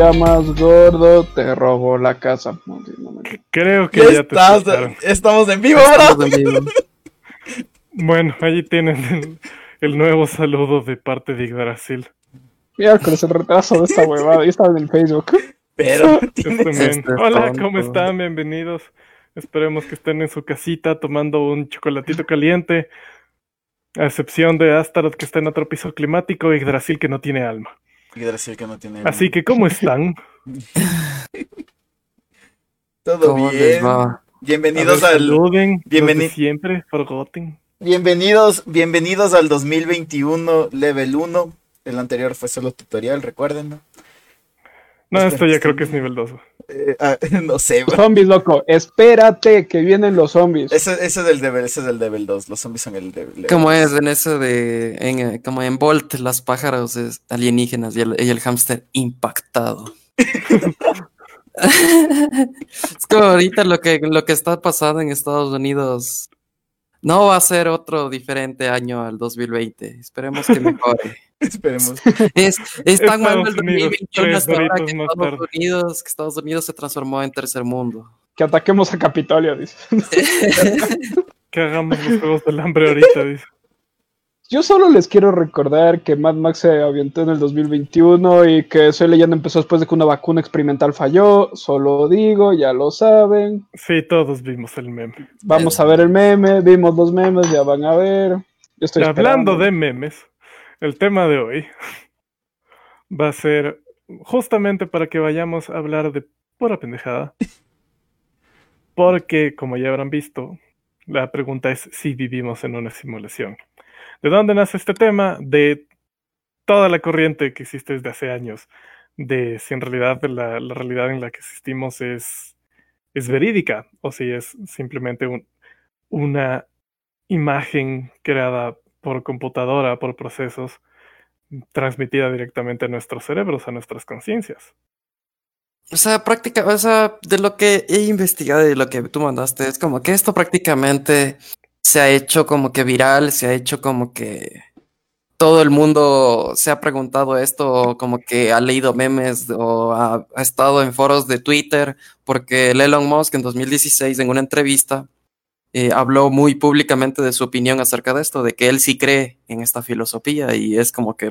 llamas gordo, te robo la casa. Creo que ya, te Estamos en vivo, bro. bueno, allí tienen el, nuevo saludo de parte de Brasil. Miércoles, el retraso de esta huevada. Ya estaba en el Facebook. Pero. Este Hola, ¿cómo están? Bienvenidos. Esperemos que estén en su casita tomando un chocolatito caliente. A excepción de Astaroth que está en otro piso climático y Brasil que no tiene alma. Que no tiene. Así que, ¿cómo están? Todo bien. Bienvenidos al. Bienvenidos siempre, forgotten. Bienvenidos, bienvenidos al 2021 Level 1. El anterior fue solo tutorial, recuerden. No, esto ya creo que es nivel 2. Eh, ah, no sé, Zombies, loco. Espérate que vienen los zombies. Ese, ese, es del level, ese es del level 2. Los zombies son el level. Como es en eso de. En, como en Bolt, las pájaros alienígenas y el, y el hámster impactado. es como ahorita lo que, lo que está pasando en Estados Unidos. No va a ser otro diferente año al 2020. Esperemos que mejore. Esperemos. Es, tan mal el 2021 hasta ahora que Estados, Unidos, que Estados Unidos se transformó en tercer mundo. Que ataquemos a Capitolio, dice. que hagamos los juegos del hambre ahorita, dice. Yo solo les quiero recordar que Mad Max se avientó en el 2021 y que Soy Leyenda empezó después de que una vacuna experimental falló. Solo digo, ya lo saben. Sí, todos vimos el meme. Vamos a ver el meme, vimos los memes, ya van a ver. Yo estoy Hablando de memes, el tema de hoy va a ser justamente para que vayamos a hablar de pura pendejada. Porque, como ya habrán visto, la pregunta es si vivimos en una simulación. ¿De dónde nace este tema? De toda la corriente que existe desde hace años, de si en realidad la, realidad en la que existimos es, es verídica o si es simplemente una imagen creada por computadora, por procesos, transmitida directamente a nuestros cerebros, a nuestras conciencias. O sea, práctica, o sea, de lo que he investigado y lo que tú mandaste, es como que esto prácticamente se ha hecho como que viral, se ha hecho como que todo el mundo se ha preguntado esto, como que ha leído memes o ha, ha estado en foros de Twitter, porque Elon Musk en 2016 en una entrevista eh, habló muy públicamente de su opinión acerca de esto, de que él sí cree en esta filosofía y es como que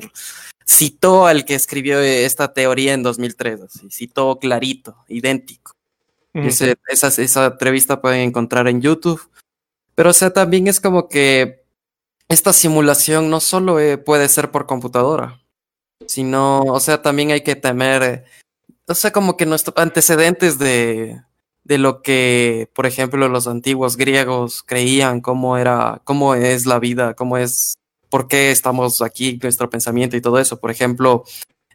citó al que escribió esta teoría en 2003, así, citó clarito, idéntico. esa, esa entrevista pueden encontrar en YouTube. Pero o sea, también es como que esta simulación no solo eh, puede ser por computadora, sino, o sea, también hay que temer, o sea, como que nuestros antecedentes de, de lo que, por ejemplo, los antiguos griegos creían, cómo era, cómo es la vida, cómo es, por qué estamos aquí, nuestro pensamiento y todo eso. Por ejemplo,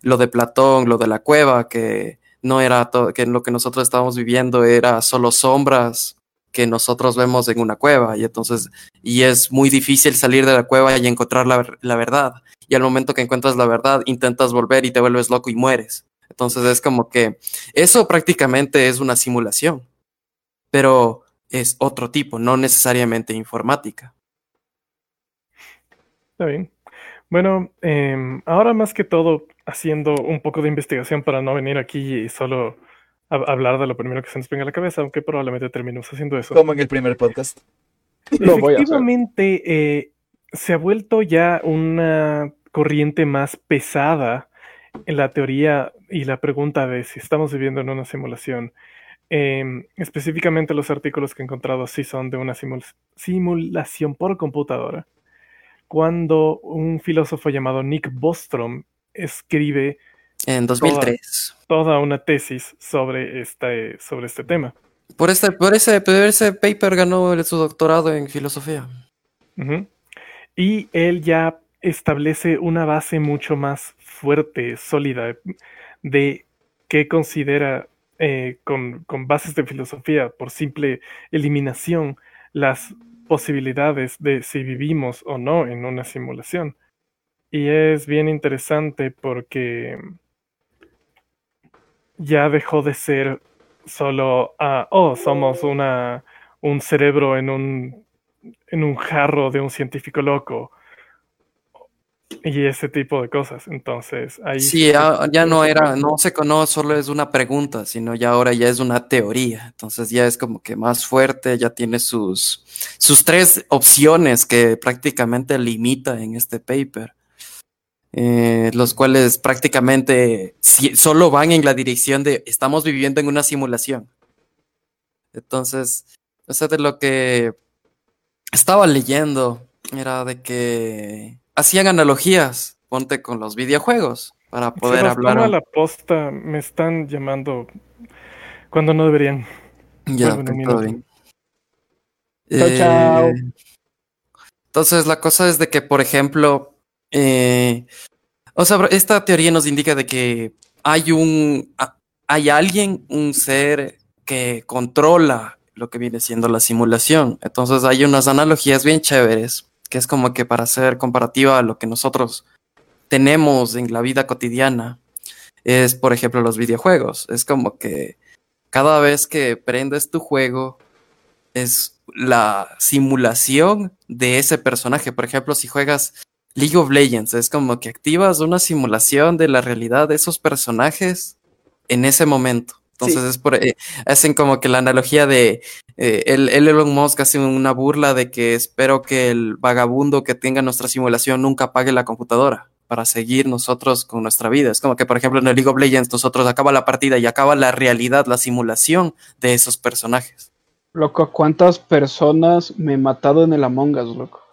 lo de Platón, lo de la cueva, que no era todo, que lo que nosotros estábamos viviendo era solo sombras que nosotros vemos en una cueva y entonces y es muy difícil salir de la cueva y encontrar la, la verdad y al momento que encuentras la verdad intentas volver y te vuelves loco y mueres entonces es como que eso prácticamente es una simulación, pero es otro tipo, no necesariamente informática. Está bien. Bueno, eh, ahora más que todo, haciendo un poco de investigación para no venir aquí y solo hablar de lo primero que se nos venga a la cabeza, aunque probablemente terminemos haciendo eso. Como en el primer podcast. Efectivamente, eh, se ha vuelto ya una corriente más pesada en la teoría y la pregunta de si estamos viviendo en una simulación. Em, específicamente los artículos que he encontrado sí son de una simulación por computadora. Cuando un filósofo llamado Nick Bostrom escribe en 2003 toda, una tesis sobre este, sobre este tema. Por, este, por, ese, ese paper ganó su doctorado en filosofía. Y él ya establece una base mucho más fuerte, sólida, de qué considera eh, con, con, bases de filosofía, por simple eliminación, las posibilidades de si vivimos o no en una simulación. Y es bien interesante porque ya dejó de ser solo, ah, oh, somos una, un cerebro en un, en un jarro de un científico loco y ese tipo de cosas. Entonces, ahí Sí, ya, ya no era, no se conoce, solo es una pregunta, sino ya ahora ya es una teoría. Entonces ya es como que más fuerte, ya tiene sus, sus tres opciones que prácticamente limita en este paper. Eh, los cuales prácticamente si- solo van en la dirección de estamos viviendo en una simulación. Entonces, o sea, de lo que estaba leyendo era de que hacían analogías, ponte con los videojuegos, para poder nos hablar. toma la posta, me están llamando cuando no deberían. Ya, todo bien. Chao, chao. Eh, Entonces, la cosa es de que, por ejemplo, eh, o sea, esta teoría nos indica de que hay un, hay alguien, un ser que controla lo que viene siendo la simulación. Entonces, hay unas analogías bien chéveres, que es como que para hacer comparativa a lo que nosotros tenemos en la vida cotidiana, es, por ejemplo, los videojuegos. Es como que cada vez que prendes tu juego, es la simulación de ese personaje. Por ejemplo, si juegas League of Legends, es como que activas una simulación de la realidad de esos personajes en ese momento. Entonces Sí. es por eh, hacen como que la analogía de eh, el, el Elon Musk hace una burla de que espero que el vagabundo que tenga nuestra simulación nunca apague la computadora para seguir nosotros con nuestra vida. Es como que, por ejemplo, en el League of Legends nosotros acaba la partida y acaba la realidad, la simulación de esos personajes. Loco, ¿cuántas personas me he matado en el Among Us, loco?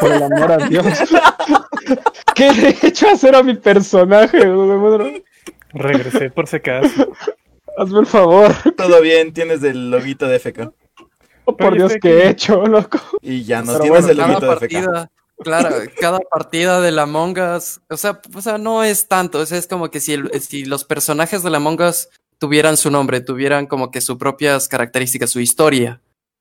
Por el amor a Dios. ¿Qué le he hecho hacer a mi personaje? Regresé por si acaso. Hazme el favor. Todo bien, tienes el loguito de FK. Oh, por Dios, estoy ¿qué he hecho, loco? Y ya no Pero tienes bueno, el cada loguito de FK. partida, claro, cada partida de la Among Us, o sea, o sea, no es tanto, o sea, es como que si, el- si los personajes de la Among Us tuvieran su nombre, tuvieran como que sus propias características, su historia,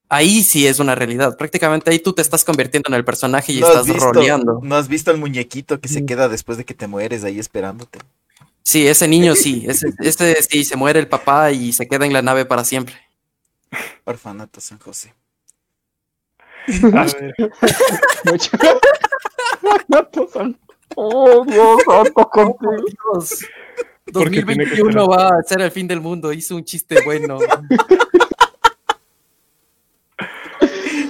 ahí sí es una realidad. Prácticamente ahí tú te estás convirtiendo en el personaje y ¿No has, estás visto, roleando. ¿No has visto al muñequito que se queda después de que te mueres ahí esperándote? Sí, ese niño sí, ese, ese sí, se muere el papá y se queda en la nave para siempre. Orfanato San José. A ver. Oh, Dios, santo contigo. Dios, Porque tiene que 2021 esperar. va a ser el fin del mundo, hizo un chiste bueno.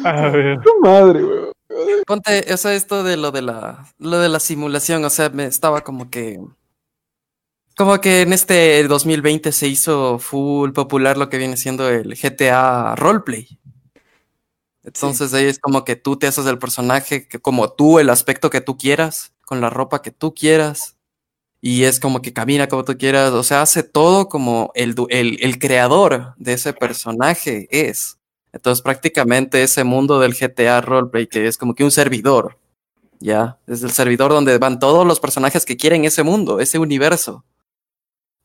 a ver. Madre, weón. Ponte, o sea, esto de lo de la, lo de la simulación, o sea, me estaba como que, como que en este 2020 se hizo full popular lo que viene siendo el GTA Roleplay. Entonces ahí es como que tú te haces el personaje que como tú, el aspecto que tú quieras, con la ropa que tú quieras, y es como que camina como tú quieras, o sea, hace todo como el, el, el creador de ese personaje es. Entonces prácticamente ese mundo del GTA Roleplay que es como que un servidor, ¿ya? Es el servidor donde van todos los personajes que quieren ese mundo, ese universo.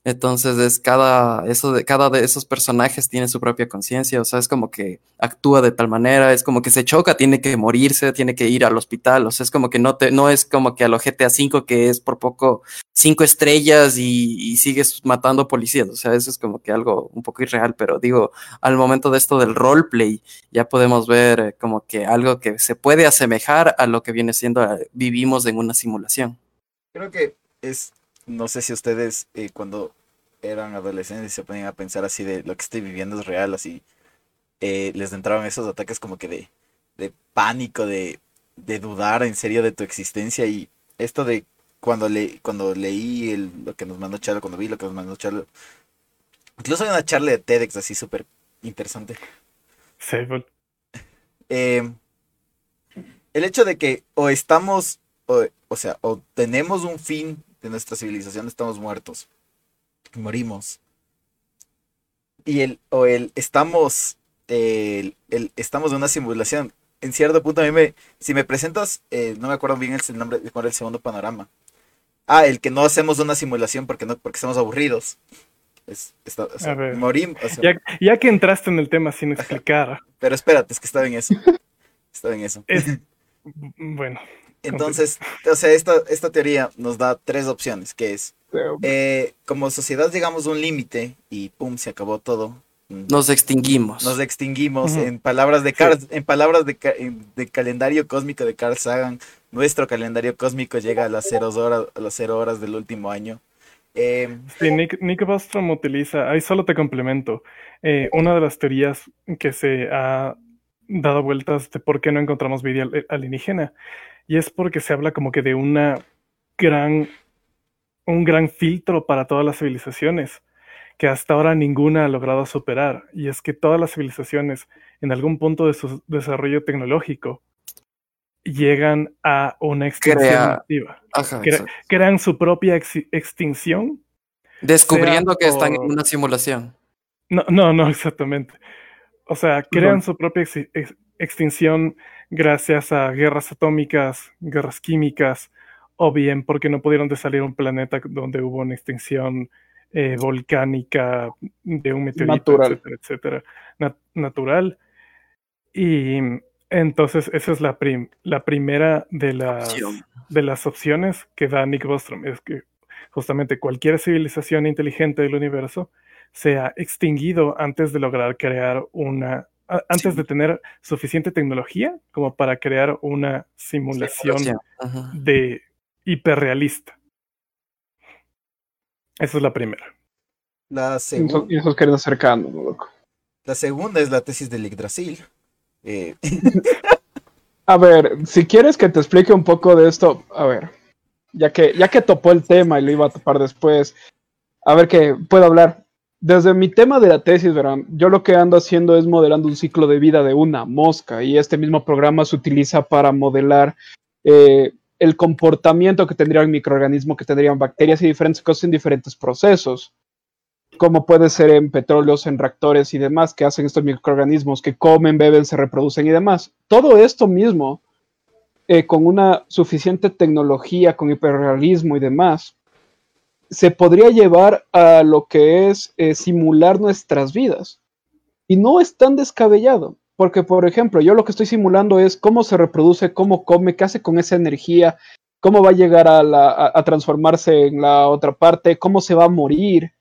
Entonces es cada, eso de, cada de esos personajes tiene su propia conciencia, o sea, es como que actúa de tal manera, es como que se choca, tiene que morirse, tiene que ir al hospital, o sea, es como que no te, no es como que a lo GTA V que es por poco cinco estrellas y, sigues matando policías, o sea, eso es como que algo un poco irreal, pero digo, al momento de esto del roleplay, ya podemos ver eh, como que algo que se puede asemejar a lo que viene siendo eh, vivimos en una simulación. Creo que es, no sé si ustedes eh, cuando eran adolescentes y se ponían a pensar así de lo que estoy viviendo es real, así, eh, les entraban esos ataques como que de, de pánico, de, de dudar en serio de tu existencia y esto de cuando, le, cuando leí el, lo que nos mandó Charlo, cuando vi lo que nos mandó Charlo, incluso hay una charla de TEDx así súper interesante. Sable. eh, el hecho de que o estamos, o, o sea, o tenemos un fin de nuestra civilización, estamos muertos, morimos. Y el, o el estamos, el, el estamos en una simulación. En cierto punto a mí me, si me presentas, eh, no me acuerdo bien el, nombre, cuál el segundo panorama. Ah, el que no hacemos una simulación porque no, porque estamos aburridos. Es, está- o sea, A ver. morim- o sea, Ya, ya que entraste en el tema sin explicar, pero espérate, es que estaba en eso. Estaba en eso. es, bueno, Entonces, o sea, esta, esta teoría nos da tres opciones, que es, eh, como sociedad llegamos a un límite y pum, se acabó todo. Mm, Nos extinguimos. Nos extinguimos. En palabras de Carl, en palabras de, de calendario cósmico de Carl Sagan, nuestro calendario cósmico llega a las cero horas, a las cero horas del último año. Eh, Sí, Nick, Nick Bostrom utiliza, ahí solo te complemento, eh, una de las teorías que se ha dado vueltas de por qué no encontramos vida al- alienígena, y es porque se habla como que de una gran, un gran filtro para todas las civilizaciones, que hasta ahora ninguna ha logrado superar, y es que todas las civilizaciones, en algún punto de su desarrollo tecnológico, llegan a una extinción Crea- masiva. Ajá, Cre- exacto. crean su propia extinción Descubriendo que están en una simulación. No, no, no, exactamente. O sea, crean su propia ex- extinción gracias a guerras atómicas, guerras químicas, o bien porque no pudieron de salir a un planeta donde hubo una extinción eh, volcánica de un meteorito, Natural. etcétera, etcétera, na- natural. Y entonces esa es la, prim- la primera de las, Opción. de las opciones que da Nick Bostrom, es que justamente cualquier civilización inteligente del universo se ha extinguido antes de lograr crear una, antes Sí. de tener suficiente tecnología como para crear una simulación Simulación. De hiperrealista. Esa es la primera. la, Y segun- esos, y esos queridos cercanos, loco. la segunda es la tesis del Yggdrasil. Eh, A ver, si quieres que te explique un poco de esto, a ver, ya que, ya que topó el tema y lo iba a topar después, a ver que puedo hablar. Desde mi tema de la tesis, verán, yo lo que ando haciendo es modelando un ciclo de vida de una mosca y este mismo programa se utiliza para modelar eh, el comportamiento que tendría un microorganismo, que tendrían bacterias y diferentes cosas en diferentes procesos, como puede ser en petróleos, en reactores y demás, que hacen estos microorganismos que comen, beben, se reproducen y demás. Todo esto mismo, eh, con una suficiente tecnología, con hiperrealismo y demás, se podría llevar a lo que es eh, simular nuestras vidas. Y no es tan descabellado, porque por ejemplo, yo lo que estoy simulando es cómo se reproduce, cómo come, qué hace con esa energía, cómo va a llegar a, la- a- a transformarse en la otra parte, cómo se va a morir.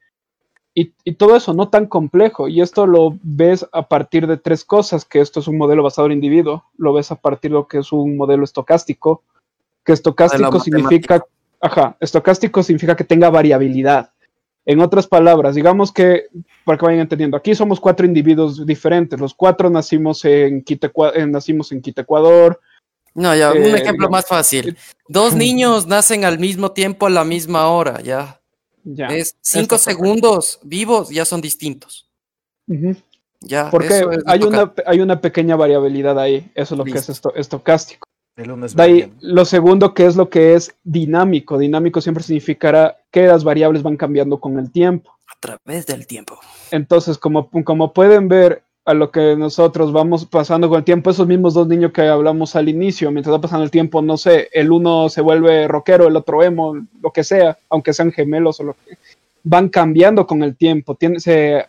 Y, y todo eso no tan complejo. Y esto lo ves a partir de tres cosas, que esto es un modelo basado en individuo, lo ves a partir de lo que es un modelo estocástico, que estocástico significa, ajá, estocástico significa que tenga variabilidad. En otras palabras, digamos que, para que vayan entendiendo, aquí somos cuatro individuos diferentes. Los cuatro nacimos en Quito, eh, nacimos en Quito, Ecuador. No, ya, un Eh, ejemplo más fácil. Dos niños nacen al mismo tiempo a la misma hora, ya. Ya. es cinco segundos vivos, ya son distintos. Ya, Porque hay una, hay una pequeña variabilidad ahí. Eso es lo que es esto, estocástico. El uno es De ahí, lo segundo, que es lo que es dinámico. Dinámico siempre significará que las variables van cambiando con el tiempo. a través del tiempo. Entonces, como, como pueden ver, a lo que nosotros vamos pasando con el tiempo, esos mismos dos niños que hablamos al inicio, mientras va pasando el tiempo, no sé, el uno se vuelve rockero, el otro emo, lo que sea, aunque sean gemelos o lo que van cambiando con el tiempo, tiene- se,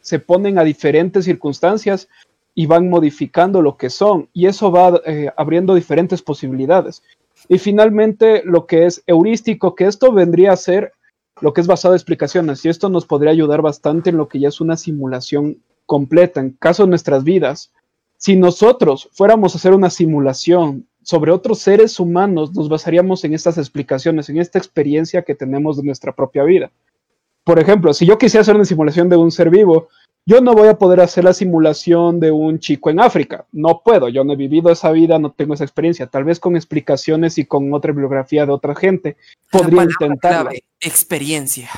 se ponen a diferentes circunstancias y van modificando lo que son, y eso va eh, abriendo diferentes posibilidades. Y finalmente, lo que es heurístico, que esto vendría a ser lo que es basado en explicaciones, y esto nos podría ayudar bastante en lo que ya es una simulación completa, en caso de nuestras vidas. Si nosotros fuéramos a hacer una simulación sobre otros seres humanos, nos basaríamos en estas explicaciones, en esta experiencia que tenemos de nuestra propia vida. Por ejemplo, si yo quisiera hacer una simulación de un ser vivo, yo no voy a poder hacer la simulación de un chico en África. No puedo, yo no he vivido esa vida, no tengo esa experiencia. Tal vez con explicaciones y con otra bibliografía de otra gente podría clave, experiencia.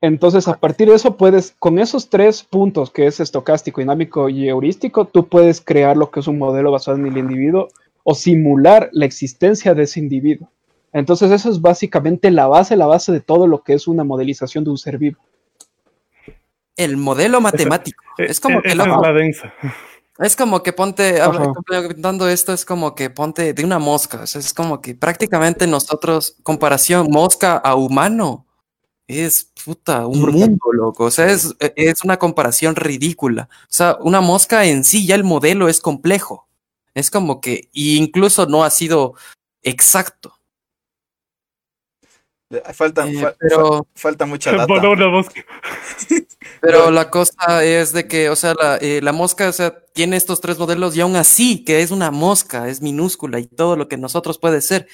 Entonces, a partir de eso puedes, con esos tres puntos, que es estocástico, dinámico y heurístico, tú puedes crear lo que es un modelo basado en el individuo o simular la existencia de ese individuo. Entonces, eso es básicamente la base, la base de todo lo que es una modelización de un ser vivo. El modelo matemático. Eh, Es como eh, que loco. es la densa. Es como que ponte, comentando esto, es como que ponte de una mosca. o sea, es como que prácticamente nosotros, comparación mosca a humano, es puta, un Brutal. mundo, loco. O sea, es, es una comparación ridícula. O sea, una mosca en sí, ya el modelo es complejo. Es como que, y incluso no ha sido exacto. Falta, Eh, fa- pero- fa- falta mucha data. Voló una mosca. Pero la cosa es de que, o sea, la, eh, la mosca, o sea, tiene estos tres modelos y aún así, que es una mosca, es minúscula y todo lo que nosotros puede ser,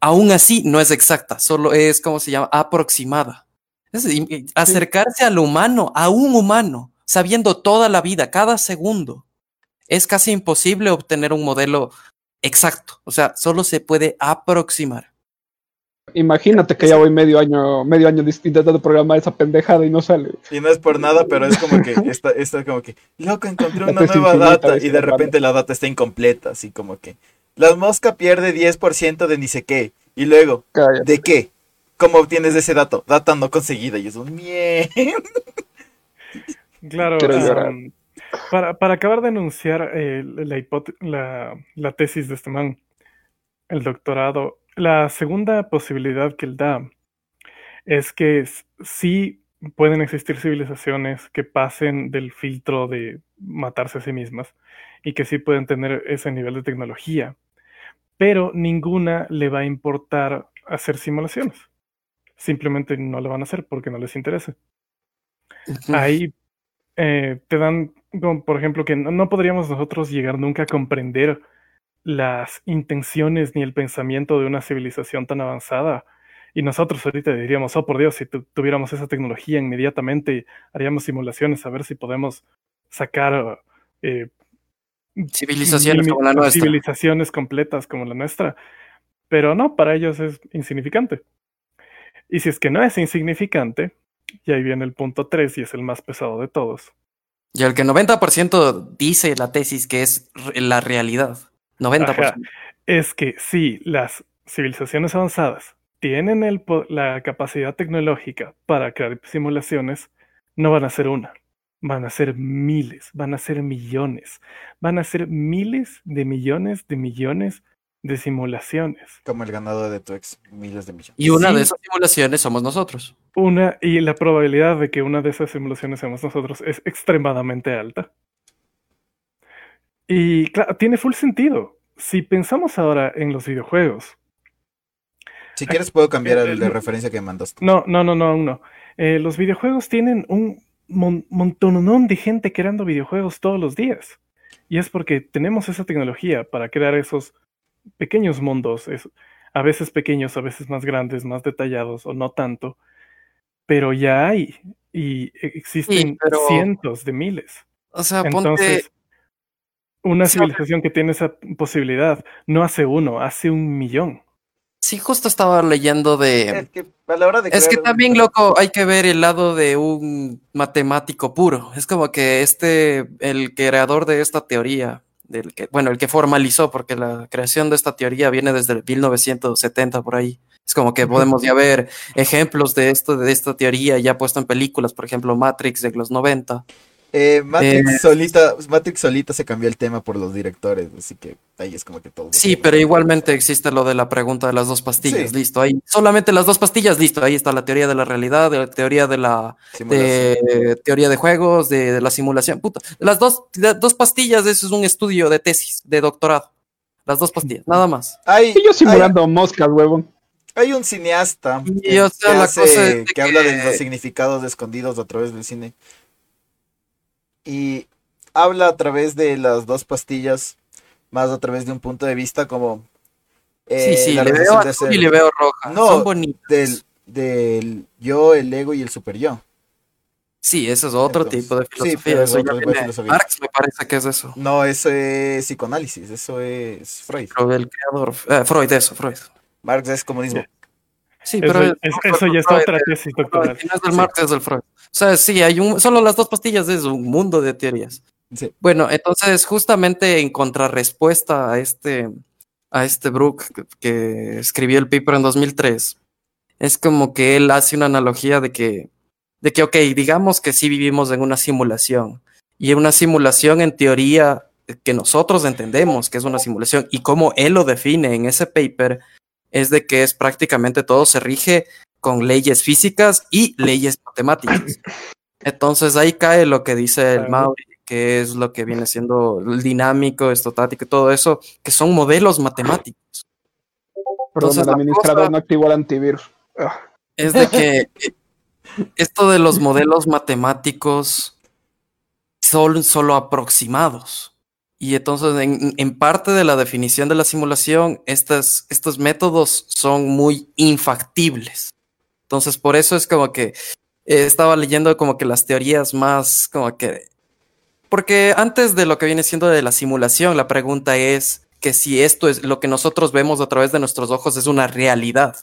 aún así no es exacta, solo es, ¿cómo se llama? Aproximada. Es decir, y- acercarse al humano, a un humano, sabiendo toda la vida, cada segundo, es casi imposible obtener un modelo exacto. O sea, solo se puede aproximar. Imagínate que ya voy medio año, medio año intentando programar esa pendejada y no sale. Y no es por nada, pero es como que está, está como que, loco, encontré una nueva infinita, data y de repente la data está incompleta, así como que la mosca pierde 10% de ni sé qué. Y luego, Cállate. ¿de qué? ¿Cómo obtienes ese dato? Data no conseguida. Y es un mierda. Claro, para, para acabar de enunciar eh, la, hipóte- la, la tesis de este man, el doctorado, la segunda posibilidad que él da es que sí pueden existir civilizaciones que pasen del filtro de matarse a sí mismas y que sí pueden tener ese nivel de tecnología, pero ninguna le va a importar hacer simulaciones. Simplemente no lo van a hacer porque no les interesa ahí eh, te dan, como, por ejemplo, que no, no podríamos nosotros llegar nunca a comprender las intenciones ni el pensamiento de una civilización tan avanzada. Y nosotros ahorita diríamos, oh por Dios, si tu- tuviéramos esa tecnología inmediatamente haríamos simulaciones a ver si podemos sacar eh, Civilizaciones como la nuestra. civilizaciones completas como la nuestra. Pero no, para ellos es insignificante. Y si es que no es insignificante, y ahí viene el punto 3 y es el más pesado de todos. Y el que 90% dice la tesis que es la realidad. 90%. Ajá. Es que si las civilizaciones avanzadas tienen el la capacidad tecnológica para crear simulaciones, no van a ser una, van a ser miles, van a ser millones, van a ser miles de millones de millones de simulaciones. Como el ganador de tu ex, miles de millones. Y una Sí. de esas simulaciones somos nosotros. Una, y la probabilidad de que una de esas simulaciones seamos nosotros es extremadamente alta. Y claro, tiene full sentido. Si pensamos ahora en los videojuegos, Si quieres puedo cambiar Eh, el de referencia que mandaste. no, no, no, no, aún no. Eh, los videojuegos tienen un mon montononón de gente creando videojuegos todos los días. Y es porque tenemos esa tecnología para crear esos pequeños mundos, es- a veces pequeños, a veces más grandes, más detallados o no tanto, pero ya hay y existen pero- cientos de miles. O sea, ponte. Una Sí, civilización que tiene esa posibilidad no hace uno, hace un millón. Sí, justo estaba leyendo de. Es que a la hora de Es que crear- también, loco, hay que ver el lado de un matemático puro. Es como que este, el creador de esta teoría, del que, bueno, el que formalizó, porque la creación de esta teoría viene desde el 1970 por ahí. Es como que podemos ya ver ejemplos de esto, de esta teoría ya puesto en películas, por ejemplo, Matrix de los 90. Eh, Matrix, Eh, solita, Matrix solita se cambió el tema por los directores, así que ahí es como que todo. Sí, pero igualmente existe lo de la pregunta de las dos pastillas, Sí. listo. Ahí solamente las dos pastillas, listo. Ahí está la teoría de la realidad, la teoría de la de teoría de juegos, de, de la simulación. Puta, las dos, las dos pastillas, eso es un estudio de tesis, de doctorado. Las dos pastillas, nada más. Hay, Y yo hay, simulando moscas, huevón. hay un cineasta Y, que, o sea, que la hace- cosa es de que habla de los significados escondidos a través del cine. Y habla a través de las dos pastillas, más a través de un punto de vista como... eh, sí, sí, le veo azul y le veo roja. No, Son bonitas. del, del yo, el ego y el super yo. Sí, eso es otro Entonces, tipo de filosofía. eso ya. Marx me parece que es eso. No, eso es psicoanálisis, eso es Freud. Pero el creador, eh, Freud, eso, Freud. Marx es comunismo. Sí, Eso, pero es- eso ya es Freud, otra tesis doctoral. no es del. Marx, es del Freud. O sea, sí, hay un, solo las dos pastillas es un mundo de teorías. Sí. Bueno, entonces justamente en contrarrespuesta a este, a este Brook que, que escribió el paper en 2003, es como que él hace una analogía de que, de que, ok, digamos que sí vivimos en una simulación y en una simulación en teoría que nosotros entendemos que es una simulación y como él lo define en ese paper es de que es prácticamente todo se rige con leyes físicas y leyes matemáticas. Entonces ahí cae lo que dice el. Mauri, que es lo que viene siendo el dinámico, estotático y todo eso, que son modelos matemáticos. Perdón, Entonces, el administrador no activó el antivirus. Ah, es de que esto de los modelos matemáticos son solo aproximados. Y entonces, en, en parte de la definición de la simulación, estas, estos métodos son muy infactibles. Entonces, por eso es como que eh, estaba leyendo como que las teorías más como que... Porque antes de lo que viene siendo de la simulación, la pregunta es que si esto es lo que nosotros vemos a través de nuestros ojos es una realidad.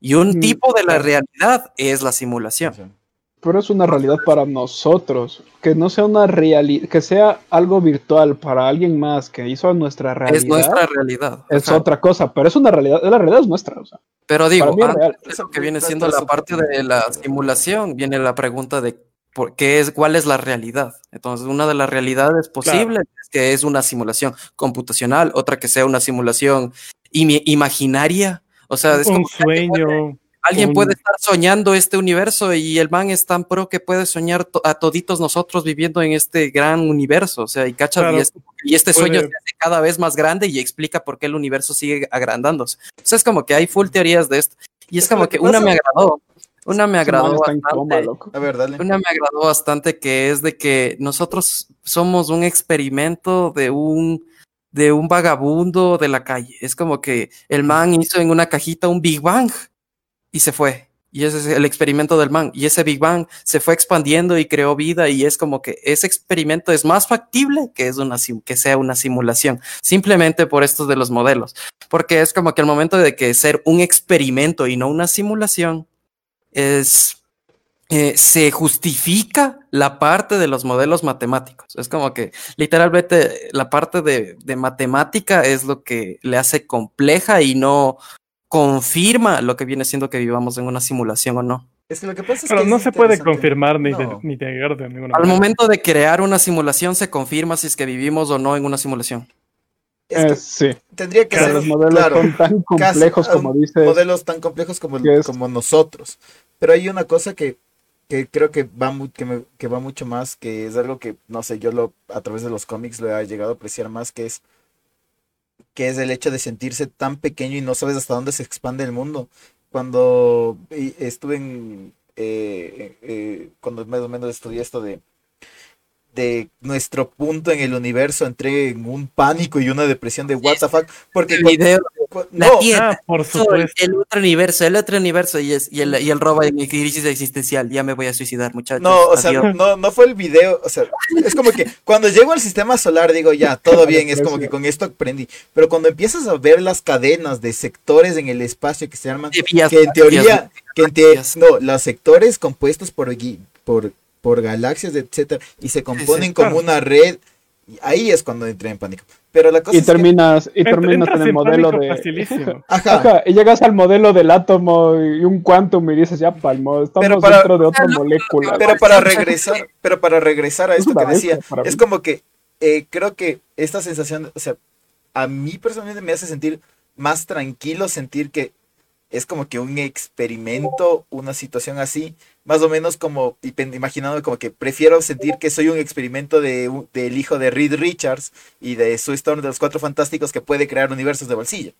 Y un tipo de la realidad es la simulación. Pero es una realidad para nosotros. Que no sea una realidad, que sea algo virtual para alguien más que hizo nuestra realidad. Es nuestra realidad. es Ajá. otra cosa, pero es una realidad, la realidad es nuestra. o sea. Pero digo, Para mí es antes real. de lo que viene Eso- siendo eso- la parte de la simulación, viene la pregunta de por qué es, cuál es la realidad. Entonces, una de las realidades posibles es que es una simulación computacional, otra que sea una simulación imi- imaginaria. O sea, es un como que alguien puede- sueño. Alguien puede estar soñando este universo y el man es tan pro que puede soñar to- a toditos nosotros viviendo en este gran universo. O sea, y cachas, Claro, y, es- y este sueño se hace cada vez más grande y explica por qué el universo sigue agrandándose. O sea, es como que hay full teorías de esto. Y es como que una me agradó. Una me agradó coma, bastante. loco. A ver, dale. Una me agradó bastante que es de que nosotros somos un experimento de un de un vagabundo de la calle. Es como que el man hizo en una cajita un Big Bang y se fue. Y ese es el experimento del man. Y ese Big Bang se fue expandiendo y creó vida y es como que ese experimento es más factible que, es una, que sea una simulación, simplemente por estos de los modelos. Porque es como que el momento de que ser un experimento y no una simulación es eh, se justifica la parte de los modelos matemáticos. Es como que literalmente la parte de, de matemática es lo que le hace compleja y no confirma lo que viene siendo que vivamos en una simulación o no. Es que lo que pasa es Pero que no es se puede confirmar ni, de- No. ni negar de ninguna Al manera. momento de crear una simulación se confirma si es que vivimos o no en una simulación. Es que Eh, sí, tendría que pero ser los modelos claro, son tan complejos casi- como dices. modelos tan complejos como, es- como nosotros. Pero hay una cosa que, que creo que va, mu- que, me- que va mucho más, que es algo que, no sé, yo lo a través de los cómics lo he llegado a apreciar más, que es que es el hecho de sentirse tan pequeño y no sabes hasta dónde se expande el mundo. Cuando estuve en, eh, eh, cuando más o menos estudié esto de, de nuestro punto en el universo, entré en un pánico y una depresión de what the fuck, porque El video, la no, tierra, Ah, por soy supuesto. el otro universo, el otro universo y, es, y, el, y el robo en crisis existencial. Ya me voy a suicidar, muchachos. No, o sea, no, no fue el video, o sea, es como que cuando llego al sistema solar digo, ya, todo bien, es como que con esto aprendí, pero cuando empiezas a ver las cadenas de sectores en el espacio que se arman, De que en teoría, que en te- no, los sectores compuestos por, por, por galaxias, etcétera, y se componen como claro. una red, y ahí es cuando entré en pánico. Pero la cosa Y es que- terminas, y Ent- terminas en el en modelo de. ajá, Ajá, y llegas al modelo del átomo y un quantum y dices, ya palmo, estamos Pero para- dentro de otra Pero- molécula. Pero para regresar, pero para regresar a Es esto que decía, es como que eh, creo que esta sensación, o sea, a mí personalmente me hace sentir más tranquilo sentir que es como que un experimento, una situación así, más o menos como, imaginando como que prefiero sentir que soy un experimento de, del hijo de Reed Richards y de Sue Storm de los Cuatro Fantásticos que puede crear universos de bolsillo.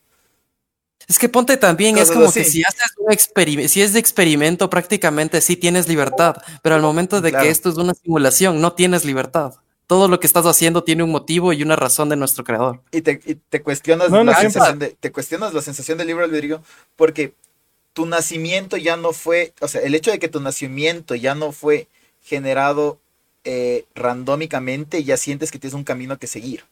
Es que ponte también, es como así. que si haces un experimento, si es de experimento, prácticamente sí tienes libertad, pero al momento de Claro. que esto es una simulación, no tienes libertad. Todo lo que estás haciendo tiene un motivo y una razón de nuestro creador. y te, y te cuestionas No, no la sensación de, te cuestionas la sensación del libre albedrío porque tu nacimiento ya no fue, o sea, el hecho de que tu nacimiento ya no fue generado eh, randómicamente, ya sientes que tienes un camino que seguir.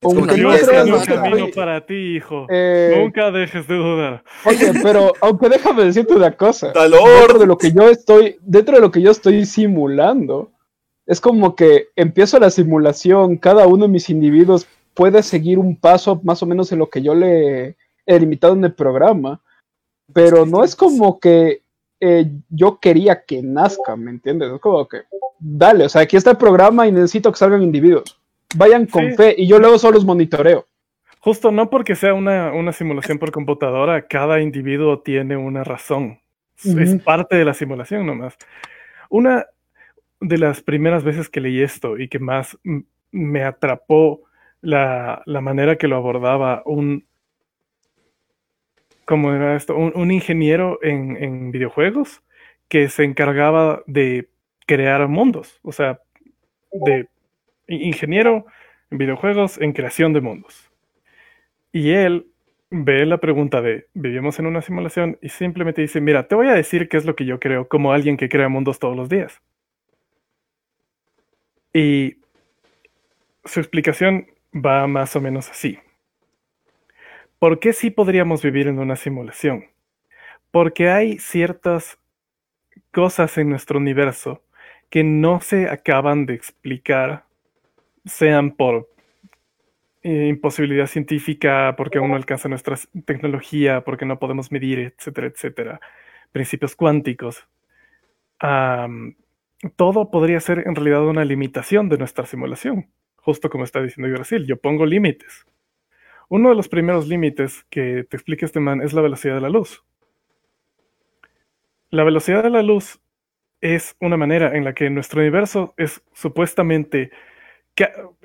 Aunque no creas, un camino para ti, hijo. Eh, Nunca dejes de dudar. Oye, pero aunque déjame decirte una cosa. ¡Talor! Dentro de lo que yo estoy, dentro de lo que yo estoy simulando, es como que empiezo la simulación, cada uno de mis individuos puede seguir un paso más o menos en lo que yo le he limitado en el programa, pero no es como que eh, yo quería que nazca, ¿me entiendes? Es como que, dale, o sea, aquí está el programa y necesito que salgan individuos. Vayan con Sí. fe y yo luego solo los monitoreo. Justo no porque sea una, una simulación por computadora, cada individuo tiene una razón. Es parte de la simulación nomás. Una de las primeras veces que leí esto y que más me atrapó la, manera que lo abordaba un, ¿cómo era esto? Un, ingeniero en, en videojuegos que se encargaba de crear mundos, o sea, de ingeniero en videojuegos en creación de mundos. Y él ve la pregunta de, ¿vivimos en una simulación? Y simplemente dice, mira, te voy a decir qué es lo que yo creo como alguien que crea mundos todos los días. Y su explicación va más o menos así. ¿Por qué sí podríamos vivir en una simulación? Porque hay ciertas cosas en nuestro universo que no se acaban de explicar, sean por eh, imposibilidad científica, porque aún no alcanza nuestra tecnología, porque no podemos medir, etcétera, etcétera, principios cuánticos. Todo podría ser en realidad una limitación de nuestra simulación, justo como está diciendo Brasil. Yo pongo límites. Uno de los primeros límites que te explica este man es la velocidad de la luz. La velocidad de la luz es una manera en la que nuestro universo es supuestamente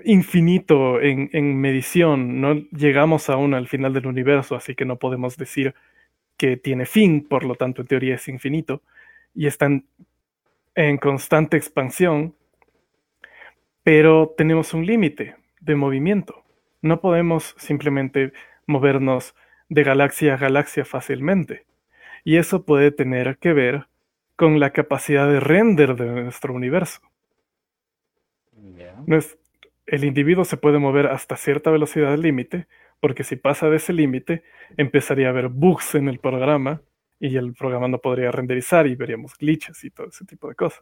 infinito en, en medición. No llegamos aún al final del universo, así que no podemos decir que tiene fin, por lo tanto en teoría es infinito, y están en constante expansión, pero tenemos un límite de movimiento. No podemos simplemente movernos de galaxia a galaxia fácilmente. Y eso puede tener que ver con la capacidad de render de nuestro universo. No es- el individuo se puede mover hasta cierta velocidad límite, porque si pasa de ese límite, empezaría a haber bugs en el programa y el programa no podría renderizar y veríamos glitches y todo ese tipo de cosas.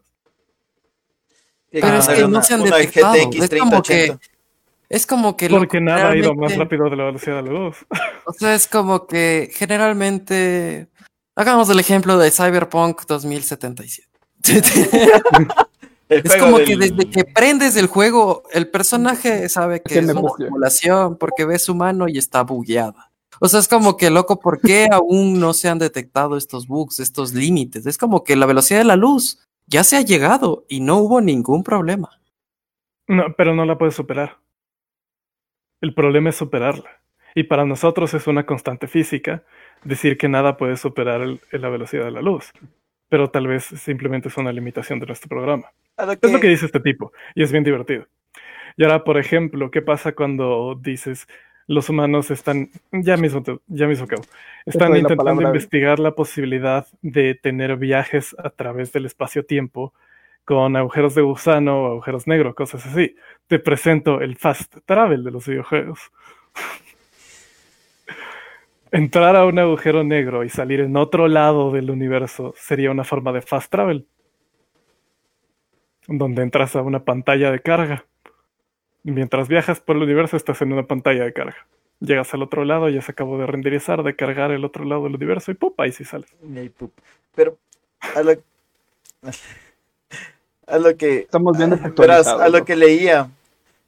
Pero es que no una- se han una detectado. GTX Es como que 3080. Es como que Porque nada ha ido más rápido de la velocidad de la luz. O sea, es como que generalmente. Hagamos el ejemplo de Cyberpunk 2077. El es como del- que desde que prendes el juego, el personaje sabe que es una bucle. simulación porque ve su mano y está bugueada. O sea, es como que loco, ¿por qué aún no se han detectado estos bugs, estos límites? Es como que la velocidad de la luz ya se ha llegado y no hubo ningún problema. No, pero no la puedes superar. El problema es superarla. Y para nosotros es una constante física decir que nada puede superar el- la velocidad de la luz. Pero tal vez simplemente es una limitación de nuestro programa. A lo Es lo que- dice este tipo, y es bien divertido. Y ahora, por ejemplo, ¿qué pasa cuando dices los humanos están, ya mismo, te- ya mismo acabo, están intentando investigar la posibilidad de tener viajes a través del espacio-tiempo con agujeros de gusano o agujeros negros, cosas así? Te presento el fast travel de los videojuegos. Entrar a un agujero negro y salir en otro lado del universo sería una forma de fast travel donde entras a una pantalla de carga. Mientras viajas por el universo estás en una pantalla de carga. Llegas al otro lado, ya se acabó de renderizar, de cargar el otro lado del universo y ¡pum! ahí sí sales. Pup. Pero a lo, a lo que Estamos verás, desactualizados. a lo que leía,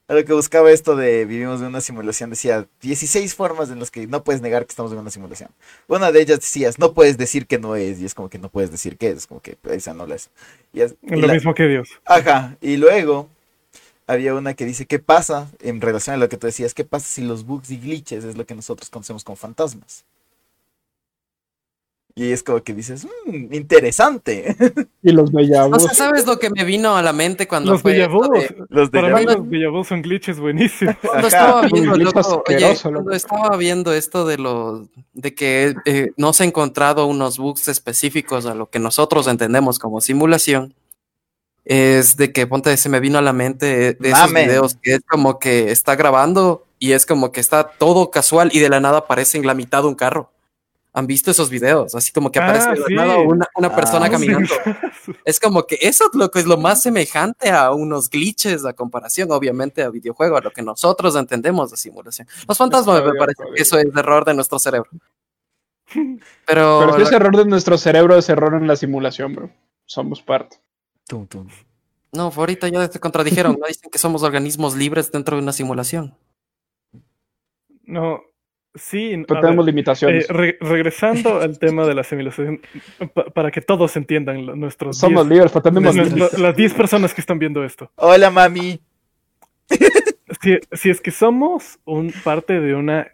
a lo que buscaba esto de vivimos en una simulación, decía 16 formas en las que no puedes negar que estamos en una simulación. Una de ellas decías, no puedes decir que no es, y es como que no puedes decir que es, es como que esa no la es. Y es- y Lo la- mismo que Dios. Ajá, y luego había una que dice, ¿qué pasa en relación a lo que tú decías? ¿Qué pasa si los bugs y glitches es lo que nosotros conocemos como fantasmas? Y es como que dices, "Mm, interesante. Y los O sea, ¿sabes lo que me vino a la mente cuando Los fue de- Los Para mí los son glitches buenísimos. Cuando estaba viendo, loco, oye, cuando estaba viendo esto de lo de que eh, no se ha encontrado unos bugs específicos a lo que nosotros entendemos como simulación, es de que ponte se me vino a la mente de esos videos que es como que está grabando y es como que está todo casual y de la nada aparece en la mitad de un carro. ¿Han visto esos videos? Así como que Ah, aparece de la sí. nada una, una persona Ah, caminando. Es como que eso es lo que es lo más semejante a unos glitches a comparación, obviamente, a videojuego, a lo que nosotros entendemos de simulación. Los fantasmas me parece que eso es error de nuestro cerebro. Pero, Pero si es error de nuestro cerebro, es error en la simulación, bro. Somos parte. Tum, tum. no, ahorita ya se contradijeron, ¿no? Dicen que somos organismos libres dentro de una simulación. No, sí. Pero ver, tenemos limitaciones. eh, re- regresando al tema de la simulación, pa- para que todos entiendan nuestros Somos 10 libres, pero tenemos nuestro- las 10 personas que están viendo esto. Hola, mami. Si, si es que somos un parte de una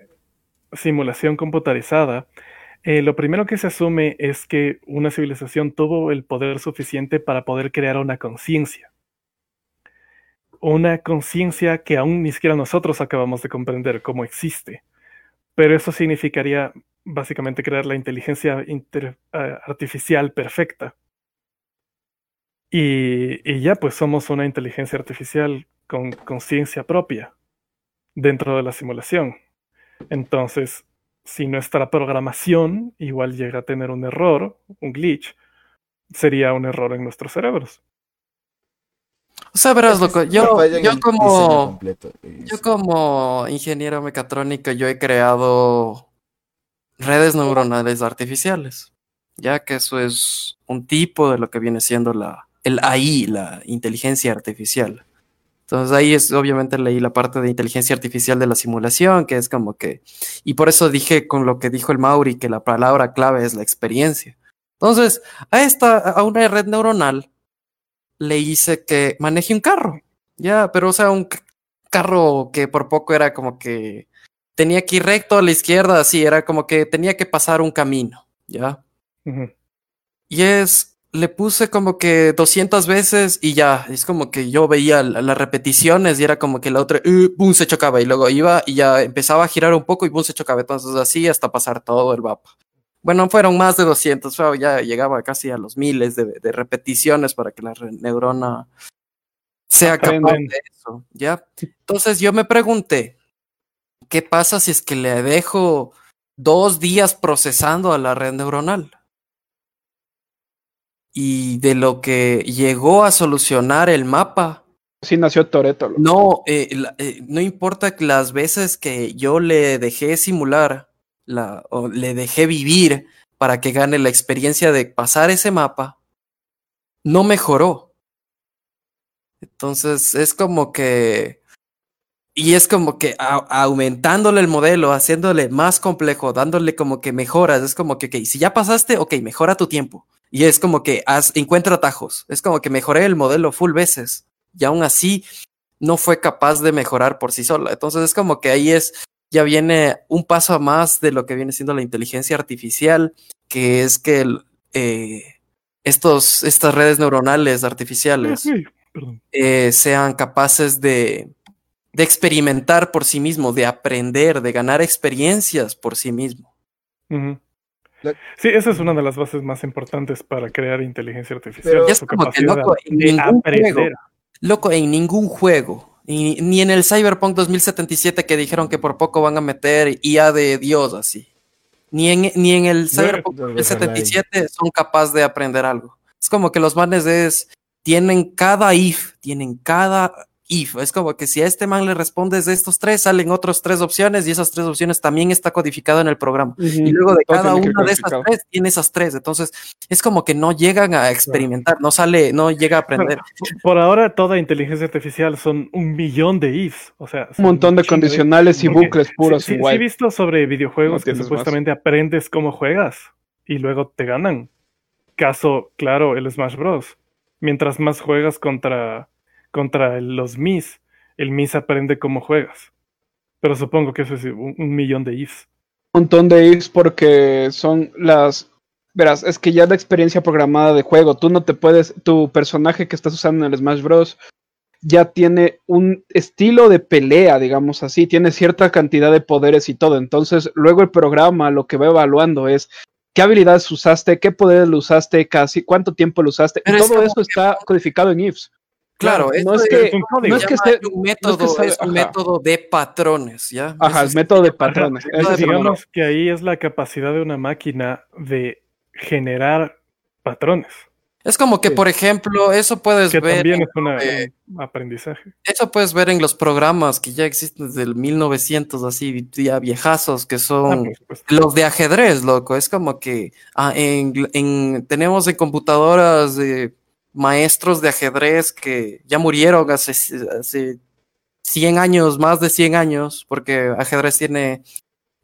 simulación computarizada, Eh, lo primero que se asume es que una civilización tuvo el poder suficiente para poder crear una conciencia. Una conciencia que aún ni siquiera nosotros acabamos de comprender cómo existe. Pero eso significaría básicamente crear la inteligencia eh, artificial perfecta. Y, y ya pues somos una inteligencia artificial con conciencia propia dentro de la simulación. Entonces, si nuestra programación igual llega a tener un error, un glitch, sería un error en nuestros cerebros. O sea, verás, loco, yo, yo como, yo como ingeniero mecatrónico, yo he creado redes neuronales artificiales, ya que eso es un tipo de lo que viene siendo la, el AI, la inteligencia artificial. Entonces ahí es, obviamente leí la parte de inteligencia artificial de la simulación, que es como que, y por eso dije con lo que dijo el Mauri, que la palabra clave es la experiencia. Entonces, a esta, a una red neuronal, le hice que maneje un carro, ya, pero o sea, un ca- carro que por poco era como que tenía que ir recto a la izquierda, así, era como que tenía que pasar un camino, ya. Y es, le puse como que 200 veces y ya, es como que yo veía la- las repeticiones y era como que la otra, uh, boom, se chocaba y luego iba y ya empezaba a girar un poco y boom, se chocaba. Entonces así hasta pasar todo el mapa. Bueno, fueron más de 200, fue- ya llegaba casi a los miles de, de repeticiones para que la neurona sea capaz de eso, ¿ya? Entonces yo me pregunté, ¿qué pasa si es que le dejo dos días procesando a la red neuronal? Y de lo que llegó a solucionar el mapa, Sí nació Toreto. no, eh, la- eh, no importa que las veces que yo le dejé simular la, o le dejé vivir para que gane la experiencia de pasar ese mapa, no mejoró. Entonces es como que... Y es como que a- aumentándole el modelo, haciéndole más complejo, dándole como que mejoras. Es como que, ok, si ya pasaste, ok, mejora tu tiempo. Y es como que haz, encuentra atajos. Es como que mejoré el modelo full veces. Y aún así no fue capaz de mejorar por sí sola. Entonces es como que ahí es, ya viene un paso a más de lo que viene siendo la inteligencia artificial, que es que el, eh, estos, estas redes neuronales artificiales perdón. eh, sean capaces de, de experimentar por sí mismo, de aprender, de ganar experiencias por sí mismo. La- Sí, esa es una de las bases más importantes para crear inteligencia artificial. Pero- Es como que, loco, en ningún juego. Loco, en ningún juego, ni, ni en el Cyberpunk 2077 que dijeron que por poco van a meter IA de Dios así. Ni en, ni en el Cyberpunk Debe dejarla ahí. 2077 son capaces de aprender algo. Es como que los manes es, tienen cada if, tienen cada if. Es como que si a este man le respondes de estos tres, salen otras tres opciones y esas tres opciones también está codificado en el programa. Y luego de Todo cada una de esas tres tiene esas tres. Entonces es como que no llegan a experimentar, no sale, no llega a aprender. Por ahora toda inteligencia artificial son un millón de ifs, o sea, Un montón de condicionales y bucles puros sí, sí, igual. sí he visto sobre videojuegos No que más. supuestamente aprendes cómo juegas y luego te ganan. Caso, claro, el Smash Bros. Mientras más juegas contra, contra el- los Mis, el Mis aprende cómo juegas. Pero supongo que eso es un, un millón de ifs. Un montón de ifs porque son las. Verás, es que ya la experiencia programada de juego, tú no te puedes. Tu personaje que estás usando en el Smash Bros. ya tiene un estilo de pelea, digamos así, tiene cierta cantidad de poderes y todo. Entonces, luego el programa lo que va evaluando es qué habilidades usaste, qué poderes lo usaste, casi cuánto tiempo lo usaste. Pero y todo eso está codificado en ifs. Claro, no es que- es un código. no es que esté- un método, sabe- es un ajá. método de patrones, ¿ya? Ajá, es- método de patrones. digamos que ahí es la capacidad de una máquina de generar patrones, Es como que, Sí. por ejemplo, eso puedes que ver, también en, es una- eh, un aprendizaje. eso puedes ver en los programas que ya existen desde el 1900, así, ya viejazos, que Ah, son supuesto. los de ajedrez, loco. Es como que ah, en, en- tenemos en computadoras eh, maestros de ajedrez que ya murieron hace, hace 100 años, más de 100 años, porque ajedrez tiene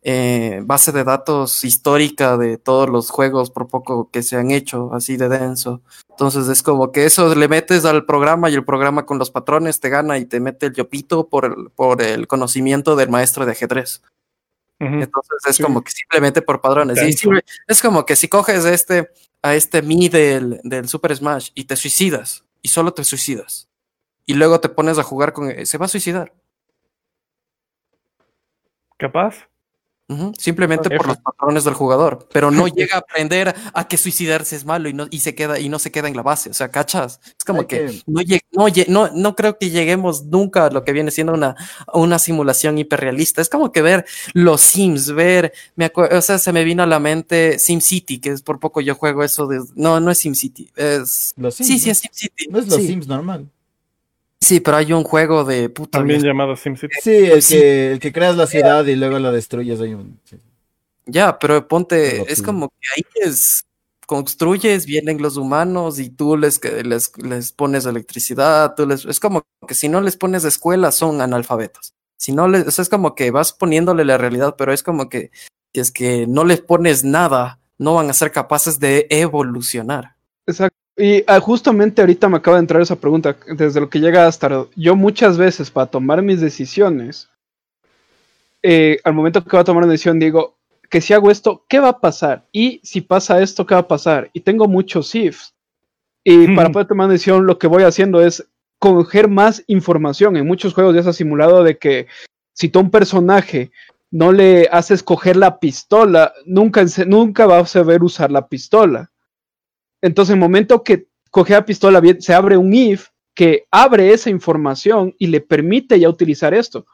eh, base de datos histórica de todos los juegos por poco que se han hecho, así de denso. Entonces es como que eso le metes al programa y el programa con los patrones te gana y te mete el yopito por el, por el conocimiento del maestro de ajedrez. Entonces es Sí. como que simplemente por padrones. Y Intenso. sí, es como que si coges este, a este Mi del, del Super Smash y te suicidas, y solo te suicidas, y luego te pones a jugar con él, se va a suicidar. ¿Capaz? Simplemente por los patrones del jugador, pero no llega a aprender a que suicidarse es malo y no, y se queda, y no se queda en la base. O sea, ¿cachas? Es como que, No, no, no, no creo que lleguemos nunca a lo que viene siendo una, una simulación hiperrealista. Es como que ver los Sims, ver, me acuerdo, o sea, se me vino a la mente SimCity, que es por poco yo juego eso de, no, no es SimCity, es, Los Sims, sí, sí es SimCity. No es los sí. Sims normal. Sí, pero hay un juego de puta. También mierda. llamado SimCity. Sí, el, Sí. Que, el que creas la ciudad y luego la destruyes. Hay un... sí. Ya, pero ponte, Pero es como que ahí es, construyes, vienen los humanos y tú les, que- les, les pones electricidad, tú les, es como que si no les pones escuela son analfabetos. Si no les, o sea, es como que vas poniéndole la realidad, pero es como que si es que no les pones nada, no van a ser capaces de evolucionar. Exacto. Y ah, justamente ahorita me acaba de entrar esa pregunta, desde lo que llega hasta yo muchas veces para tomar mis decisiones, eh, al momento que voy a tomar una decisión digo que si hago esto, ¿qué va a pasar? Y si pasa esto, ¿qué va a pasar? Y tengo muchos ifs. Y para poder tomar una decisión, lo que voy haciendo es coger más información. En muchos juegos ya se ha simulado de que si tú a un personaje no le haces coger la pistola, nunca, nunca va a saber usar la pistola. Entonces, en el momento que coge la pistola, bien, se abre un if que abre esa información y le permite ya utilizar esto.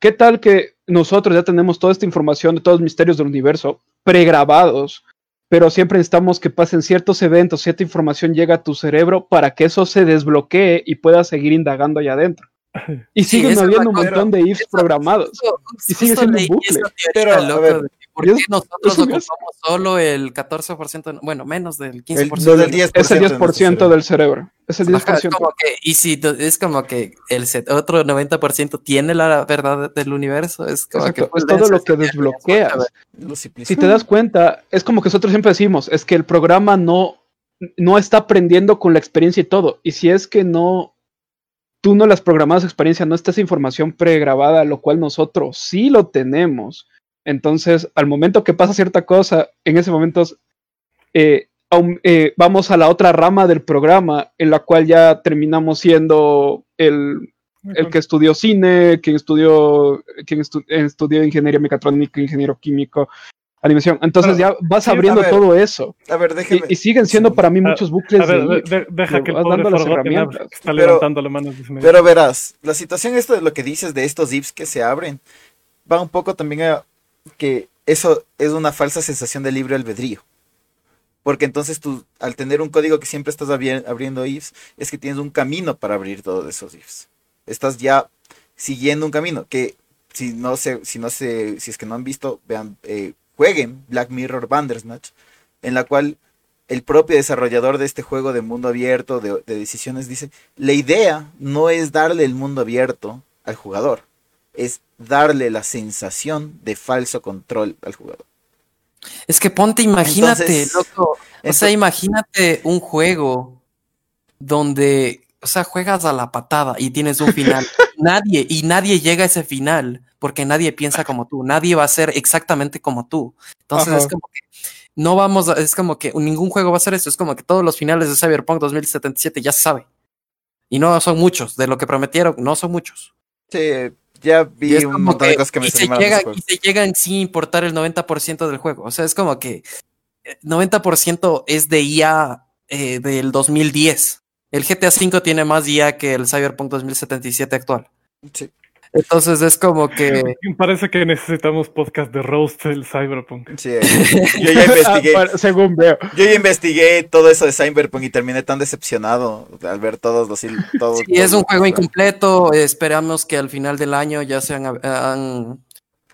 ¿Qué tal que nosotros ya tenemos toda esta información de todos los misterios del universo pregrabados, pero siempre necesitamos que pasen ciertos eventos, cierta información llega a tu cerebro para que eso se desbloquee y puedas seguir indagando allá adentro? Y Sí, siguen habiendo un montón de ifs programados. Justo- Y sigue siendo un bucle. Pero, a ver, ¿por qué nosotros ocupamos solo el 14%? Bueno, menos del 15%. El, no, del 10%. Es el de nuestro 10% cerebro. del cerebro. Es el 10%. Ajá, es como que, y si es como que el set- otro 90% tiene la verdad del universo, es como Exacto, que es todo lo que desbloqueas. Si te das cuenta, es como que nosotros siempre decimos, es que el programa no, no está aprendiendo con la experiencia y todo. Y si es que no, tú no las programas experiencia, no está esa información pregrabada, lo cual nosotros sí lo tenemos. Entonces, al momento que pasa cierta cosa, en ese momento eh, eh, vamos a la otra rama del programa, en la cual ya terminamos siendo el, el que estudió cine, quien estudió, quien estu- estudió ingeniería mecatrónica, ingeniero químico, animación. Entonces Pero, ya vas sí, a abriendo ver, todo eso. A ver, Y, déjeme. y siguen siendo para mí A- muchos bucles A ver, de de- de- deja que el vas pobre dando las herramientas. que está Pero- levantando la mano. Pero verás, la situación esto de lo que dices de estos ifs que se abren va un poco también a que eso es una falsa sensación de libre albedrío. Porque entonces tú, al tener un código que siempre estás abri- abriendo ifs, es que tienes un camino para abrir todos esos ifs. Estás ya siguiendo un camino que si no se, si no se, si es que no han visto, vean, eh, jueguen Black Mirror Bandersnatch, en la cual el propio desarrollador de este juego de mundo abierto, de decisiones, dice, la idea no es darle el mundo abierto al jugador, es darle la sensación de falso control al jugador. Es que ponte, imagínate, Entonces- loco. O sea, imagínate un juego donde, o sea, juegas a la patada y tienes un final. nadie, y nadie llega a ese final porque nadie piensa como tú. Nadie va a ser exactamente como tú. Entonces Ajá. es como que no vamos a, es como que ningún juego va a ser eso. Es como que todos los finales de Cyberpunk 2077 ya se sabe. Y no son muchos. De lo que prometieron, no son muchos. Sí, ya vi un montón de cosas que me se y se llegan sin importar el 90% del juego. O sea, es como que eh, 90% es de IA eh, del 2010. El GTA V tiene más IA que el Cyberpunk 2077 actual. Sí. Entonces es como que... Parece que necesitamos podcast de Roast del Cyberpunk. Sí, yo ya investigué, Ah, según veo. yo ya investigué todo eso de Cyberpunk y terminé tan decepcionado al ver todos los il- todo, Sí, es un juego incompleto. Esperamos que al final del año ya se han, han,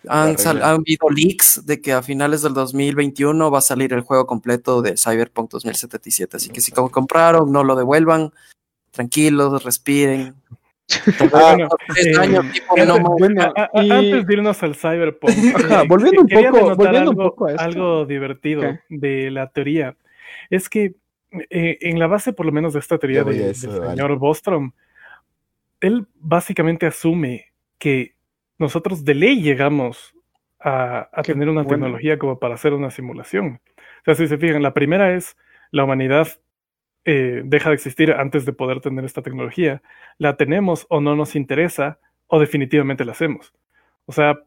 han, sal- han habido leaks de que a finales del 2021 va a salir el juego completo de Cyberpunk 2077. Así que si co- compraron, no lo devuelvan. Tranquilos, respiren. Ah, Bueno, eh, tipo, antes- no más. Bueno, a- a- y- Antes de irnos al Cyberpunk, Ajá, eh, volviendo un poco- volviendo un algo, poco a esto. algo divertido de la teoría. Es que eh, en la base, por lo menos, de esta teoría de- del vale. señor Bostrom, él básicamente asume que nosotros de ley llegamos a, tener una bueno. tecnología como para hacer una simulación. O sea, si se fijan, la primera es la humanidad eh, deja de existir antes de poder tener esta tecnología. La tenemos o no nos interesa o definitivamente la hacemos. O sea,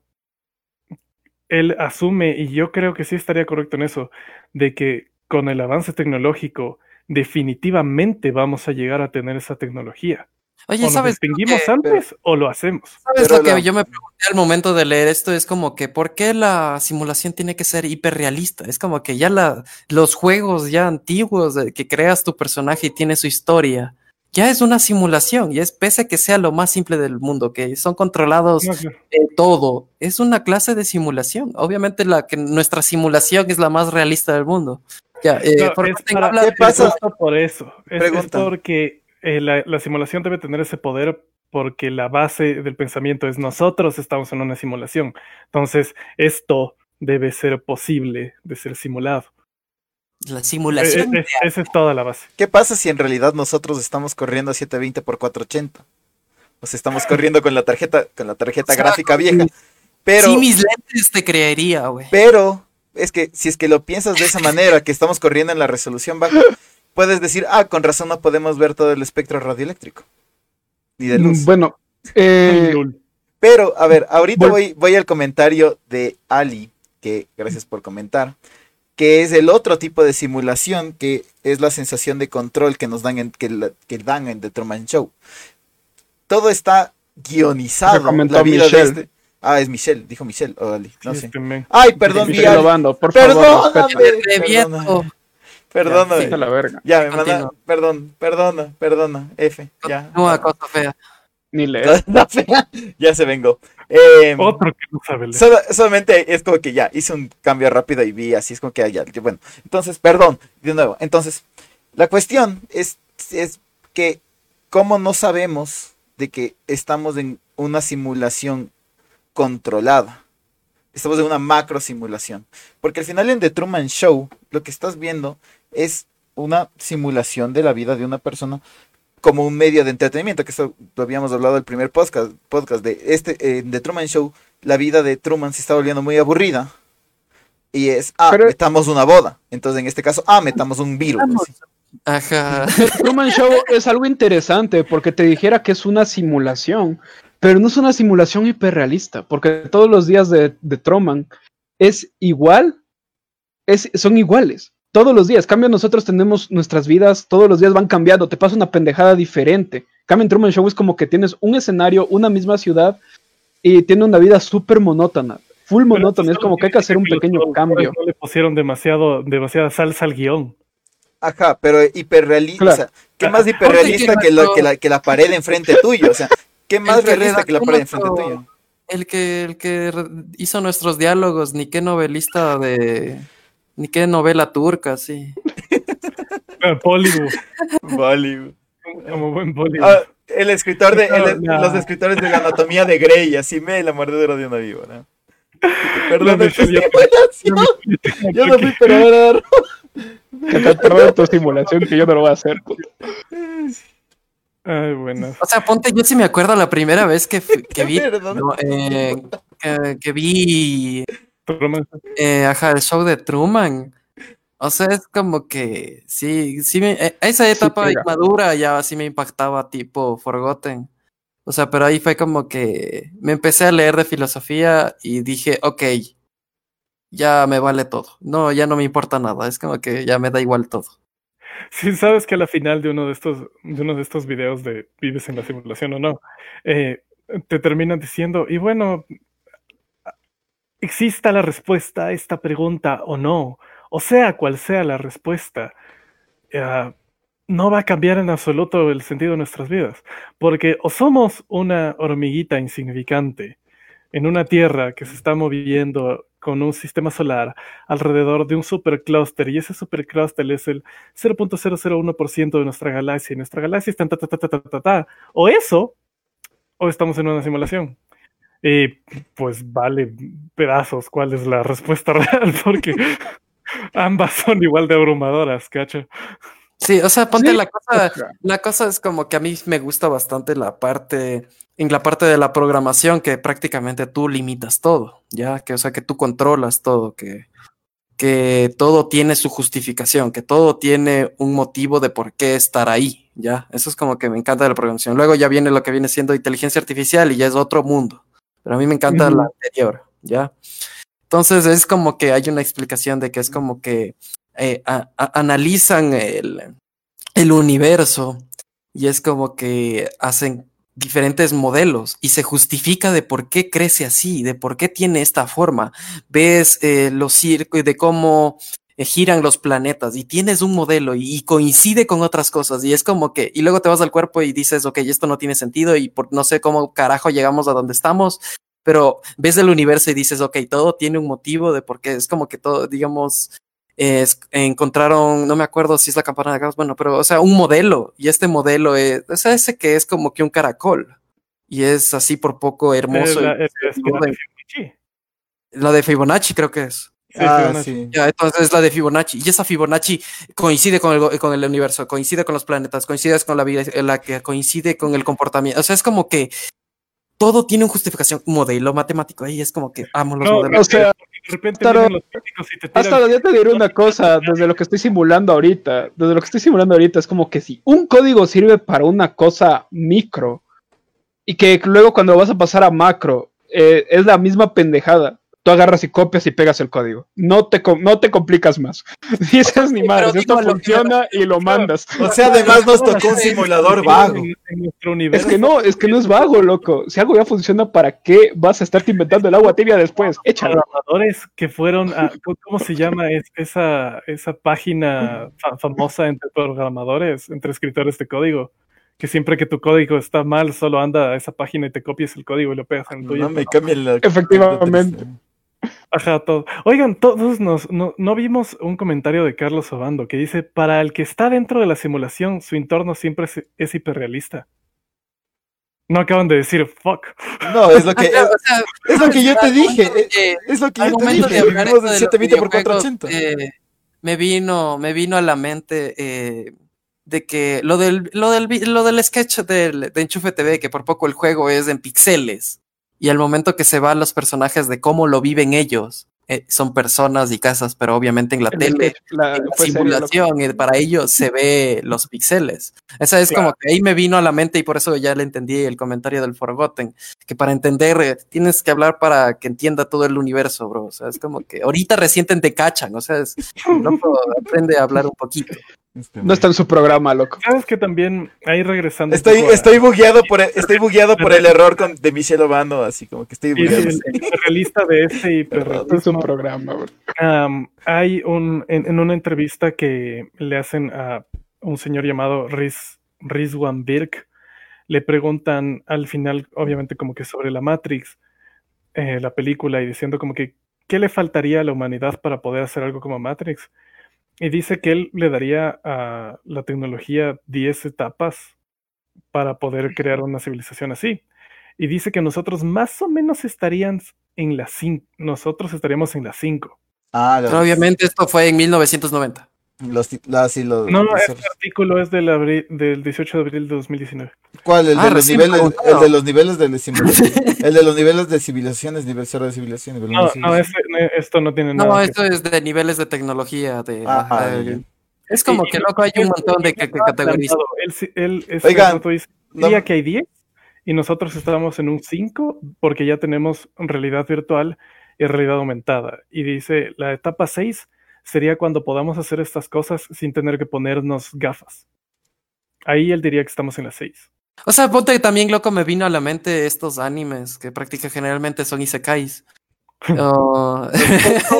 él asume, y yo creo que sí estaría correcto en eso, de que con el avance tecnológico definitivamente vamos a llegar a tener esa tecnología. Oye, o ¿sabes? distinguimos que- antes o lo hacemos. ¿Sabes Pero lo que la- yo me pregunté al momento de leer esto? Es como que, ¿por qué la simulación tiene que ser hiperrealista? Es como que ya la, los juegos ya antiguos de que creas tu personaje y tiene su historia, ya es una simulación, y es pese a que sea lo más simple del mundo, que son controlados No, de todo, es una clase de simulación. Obviamente la que nuestra simulación es la más realista del mundo. Ya, eh, No, por es para- ¿Qué pasa? por eso. Es, porque eh, la, la simulación debe tener ese poder porque la base del pensamiento es nosotros estamos en una simulación. Entonces, esto debe ser posible de ser simulado. La Eh, simulación. eh, es- esa es toda la base. ¿Qué pasa si en realidad nosotros estamos corriendo a 720 por 480? O sea, estamos corriendo con la tarjeta, con la tarjeta O sea, gráfica vieja. Pero, Sí, mis lentes te creería, güey. pero, es que si es que lo piensas de esa manera, que estamos corriendo en la resolución baja, puedes decir, ah, con razón no podemos ver todo el espectro radioeléctrico. Ni de luz. Bueno, eh. Pero, a ver, ahorita voy, voy al comentario de Ali, que gracias por comentar, que es el otro tipo de simulación, que es la sensación de control que nos dan en, que, dan en The Truman Show. Todo está guionizado. La vida de Michelle. este. Ah, es Michelle, dijo Michelle, o Ali, no Sí, sé. Ay, perdón, Michelle Perdóname, perdóname, perdóname. La verga. Ya, me manda, perdón, perdona, perdona, F, ya. No, cosa fea. Ni leer. Ya se vengo. Eh, Otro que no sabe leer. Solo- solamente es como que ya hice un cambio rápido y vi así, es como que ya, ya, bueno. Entonces, perdón, de nuevo. Entonces, la cuestión es, es que, ¿cómo no sabemos de que estamos en una simulación controlada? Estamos en una macro simulación. Porque al final en The Truman Show, lo que estás viendo es una simulación de la vida de una persona como un medio de entretenimiento, que eso lo habíamos hablado el primer podcast, podcast de este, eh, de Truman Show, la vida de Truman se está volviendo muy aburrida. Y es, ah, Pero- metamos una boda. Entonces, en este caso, ah, metamos un virus. así. Ajá. Truman Show es algo interesante porque te dijera que es una simulación, pero no es una simulación hiperrealista, porque todos los días de, de Truman es igual, es, son iguales. Todos los días, cambio nosotros tenemos nuestras vidas, todos los días van cambiando, te pasa una pendejada diferente. Cambio en Truman Show es como que tienes un escenario, una misma ciudad y tiene una vida súper monótona, full Pero monótona, es como que hay que hacer un pequeño cambio. No le pusieron demasiado, demasiada salsa al guion. Ajá, pero hiperrealista. Claro. o sea, ¿qué más hiperrealista que, que la, que, la, que la pared enfrente tuyo? O sea, ¿qué más que realista que la pared enfrente tuyo? El que, el que hizo nuestros diálogos, ni qué novelista de. Ni qué novela turca, sí. Bollywood, Bollywood. como buen Bollywood. Ah, el escritor de, el- No, no. los escritores de la anatomía de Grey, así me la mordedura de una víbora. Perdón, de es que Julia sí, bueno, sí, yo no fui perdedor. Que te perdón tu simulación que yo no lo voy a hacer. puto. Ay, bueno. O sea, ponte, yo sí me acuerdo la primera vez que, que vi. No, eh, que, que vi Truman- eh, ajá, el show de Truman. O sea, es como que sí, sí, me, eh, esa etapa pega. inmadura ya sí me impactaba tipo Forgotten. O sea, pero ahí fue como que me empecé a leer de filosofía y dije, ok, ya me vale todo. No, ya no me importa nada. Es como que ya me da igual todo. Sí, sabes que a la final de uno de estos, de uno de estos videos de vives en la simulación o no, eh, te terminan diciendo, y bueno, exista la respuesta a esta pregunta o no, o sea cual sea la respuesta, eh, no va a cambiar en absoluto el sentido de nuestras vidas, porque o somos una hormiguita insignificante en una Tierra que se está moviendo con un sistema solar alrededor de un superclúster y ese superclúster es el 0.001% de nuestra galaxia y nuestra galaxia está en ta ta ta ta ta ta ta. O eso, o estamos en una simulación. Y pues vale pedazos cuál es la respuesta real, porque ambas son igual de abrumadoras, ¿cacho? Sí, o sea, ponte Sí, la cosa, la cosa es como que a mí me gusta bastante la parte, en la parte de la programación, que prácticamente tú limitas todo, ya, que o sea, que tú controlas todo, que, que todo tiene su justificación, que todo tiene un motivo de por qué estar ahí, ya. Eso es como que me encanta de la programación. Luego ya viene lo que viene siendo inteligencia artificial y ya es otro mundo. Pero a mí me encanta la anterior, ya. Entonces es como que hay una explicación de que es como que eh, analizan el, el universo y es como que hacen diferentes modelos y se justifica de por qué crece así, de por qué tiene esta forma. Ves eh, los circos de cómo eh, giran los planetas y tienes un modelo y, y coincide con otras cosas y es como que, y luego te vas al cuerpo y dices, ok, esto no tiene sentido y por, no sé cómo carajo llegamos a donde estamos, pero ves el universo y dices, ok, todo tiene un motivo de por qué, es como que todo, digamos, es- encontraron, no me acuerdo si es la campana de Gauss, bueno, pero, o sea, un modelo, y este modelo es, o sea, ese que es como que un caracol, y es así por poco hermoso. Eh, la- es- es la orden. de Fibonacci. la de Fibonacci creo que es. Sí, ah, sí. Ya, entonces es la de Fibonacci. Y esa Fibonacci coincide con el, con el universo, coincide con los planetas, coincide con la vida, la que coincide con el comportamiento. O sea, es como que todo tiene una justificación, un modelo matemático. Ahí es como que amo los No, modelos. O sea, De repente Taro, los y te hasta ya te diré una cosa, desde lo que estoy simulando ahorita, desde lo que estoy simulando ahorita es como que si un código sirve para una cosa micro y que luego cuando vas a pasar a macro eh, es la misma pendejada, tú agarras y copias y pegas el código. No te, no te complicas más. Dices ni digo esto lo funciona y lo mandas. O sea, además nos tocó un simulador vago. En, en nuestro Es que no, es que no es vago, loco. Si algo ya funciona, ¿para qué vas a estarte inventando el agua tibia después? Échalo. programadores que fueron a, ¿cómo- ¿cómo se llama Es- esa, esa página fa- famosa entre programadores, entre escritores de código? Que siempre que tu código está mal, solo anda a esa página y te copias el código y lo pegas en el tuyo. No me cambien la. Efectivamente. Ajá, todo. Oigan, todos nos, no, no vimos un comentario de Carlos Obando que dice, para el que está dentro de la simulación, su entorno siempre es, es hiperrealista. No acaban de decir fuck. No, es lo que, Ajá, o sea, es lo que yo te dije. de Es, lo que yo te de dije. hablar Vivimos esto de de los 720 por videojuegos, 480. eh, me vino, me vino a la mente eh, de que lo del, lo del, lo del sketch del, de Enchufe TV, que por poco el juego es en pixeles, y al momento que se van los personajes de cómo lo viven ellos, eh, son personas y casas, pero obviamente en la El tele, la- en la simulación, y para ellos se ve los píxeles. Esa es Claro. como que ahí me vino a la mente y por eso ya le entendí el comentario del Forgotten, que para entender eh, tienes que hablar para que entienda todo el universo, bro. O sea, es como que ahorita recién te cachan, o sea, es, loco, aprende a hablar un poquito. No está en su programa, loco. ¿Sabes que también ahí regresando? Estoy, poco a- estoy bugueado por el, estoy bugueado por el error con, de Michelle Obando, así como que estoy y bugueado. el, el realista de este No es un programa, bro. hay un en, en una entrevista que le hacen a un señor llamado Riz, Rizwan Birk, le preguntan al final, obviamente como que sobre la Matrix, eh, la película, y diciendo como que qué le faltaría a la humanidad para poder hacer algo como Matrix. Y dice que él le daría a la tecnología 10 etapas para poder crear una civilización así. Y dice que nosotros más o menos estarían en las 5, nosotros estaríamos en las 5. Ah, los, Pero obviamente esto fue en 1990. Los, ti- la- sí, los- No, los- este artículo es del, abri- del 18 de abril de 2019. ¿Cuál? El Ah, de los niveles, el de los niveles de simulación. el de los niveles de civilizaciones, nivel cero de civilización, nivel No, de no, este- no, esto no tiene nada. No, que esto es de niveles de tecnología. De, Ah, ajá, ah, de- es como Y- que loco, hay un montón de que, que planteado. Él, sí- él este Oigan, diría que hay 10 y nosotros estábamos en un 5 porque ya tenemos realidad virtual y realidad aumentada. Y dice, la etapa 6 sería cuando podamos hacer estas cosas sin tener que ponernos gafas. Ahí él diría que estamos en la 6. O sea, ponte que también, loco, me vino a la mente estos animes que prácticamente generalmente son isekais. Oh,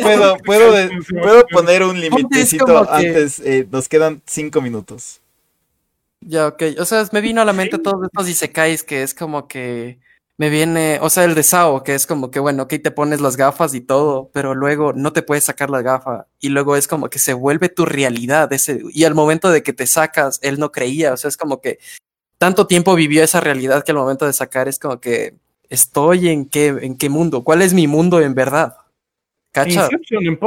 Puedo, puedo, de- puedo poner un limitecito que- antes, eh, nos quedan cinco minutos. ya, ok. O sea, me vino a la mente todos estos isekais que es como que me viene, o sea, el de Sao, que es como que, bueno, ok, te pones las gafas y todo, pero luego no te puedes sacar la gafa y luego es como que se vuelve tu realidad ese, y al momento de que te sacas, él no creía, o sea, es como que tanto tiempo vivió esa realidad que al momento de sacar es como que estoy en qué, en qué mundo, cuál es mi mundo en verdad. ¿Cacha? Inception en.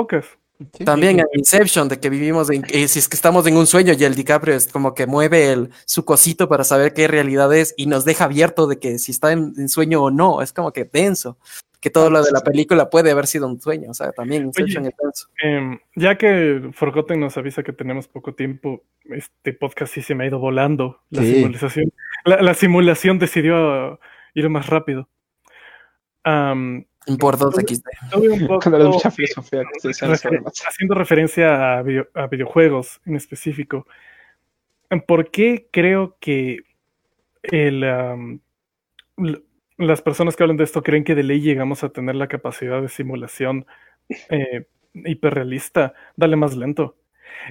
Sí. También en Inception, de que vivimos en, eh, si es que estamos en un sueño y el DiCaprio es como que mueve el, su cosito para saber qué realidad es y nos deja abierto de que si está en, en sueño o no, es como que denso, que todo lo de la película puede haber sido un sueño, o sea, también Inception es denso. Em, ya que Forgotten nos avisa que tenemos poco tiempo, este podcast sí se me ha ido volando. La Sí. simulación, la, la simulación decidió ir más rápido. Am, Por 2XD. tuve un poco- Con la mucha filosofía que se dice en ese refer- tema. haciendo referencia a, video- a videojuegos en específico. ¿Por qué creo que el, las personas que hablan de esto creen que de ley llegamos a tener la capacidad de simulación eh, hiperrealista? Dale más lento.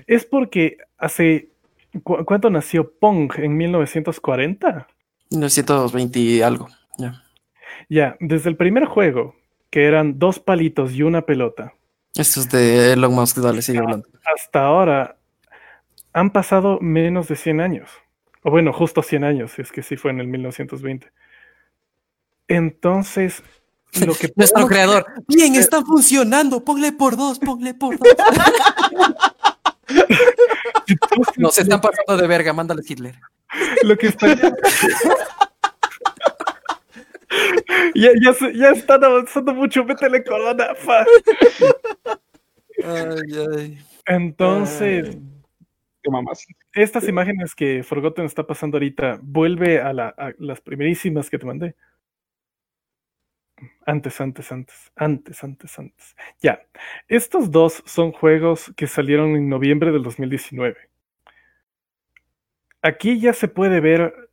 Es porque hace... ¿cu- ¿Cuánto nació Pong? ¿En 1940? 1920 y algo. ya. Ya, desde el primer juego, que eran dos palitos y una pelota, Esto es de Elon Musk, dale, sigue hablando. hasta ahora han pasado menos de 100 años. O bueno, justo 100 años, es que sí fue en el 1920. Entonces, lo que Nuestro creador. Bien, está funcionando. Ponle por dos, ponle por dos. No, se están pasando de verga, mándale Hitler. lo que estaría- ya, ya, se- ya están avanzando mucho, métele corona. fa. Ay, ay. Entonces, Qué mamás. estas imágenes que Forgotten está pasando ahorita, vuelve a, la- a las primerísimas que te mandé. Antes, antes, antes, antes, antes, antes. Ya, estos dos son juegos que salieron en noviembre del 2019. Aquí ya se puede ver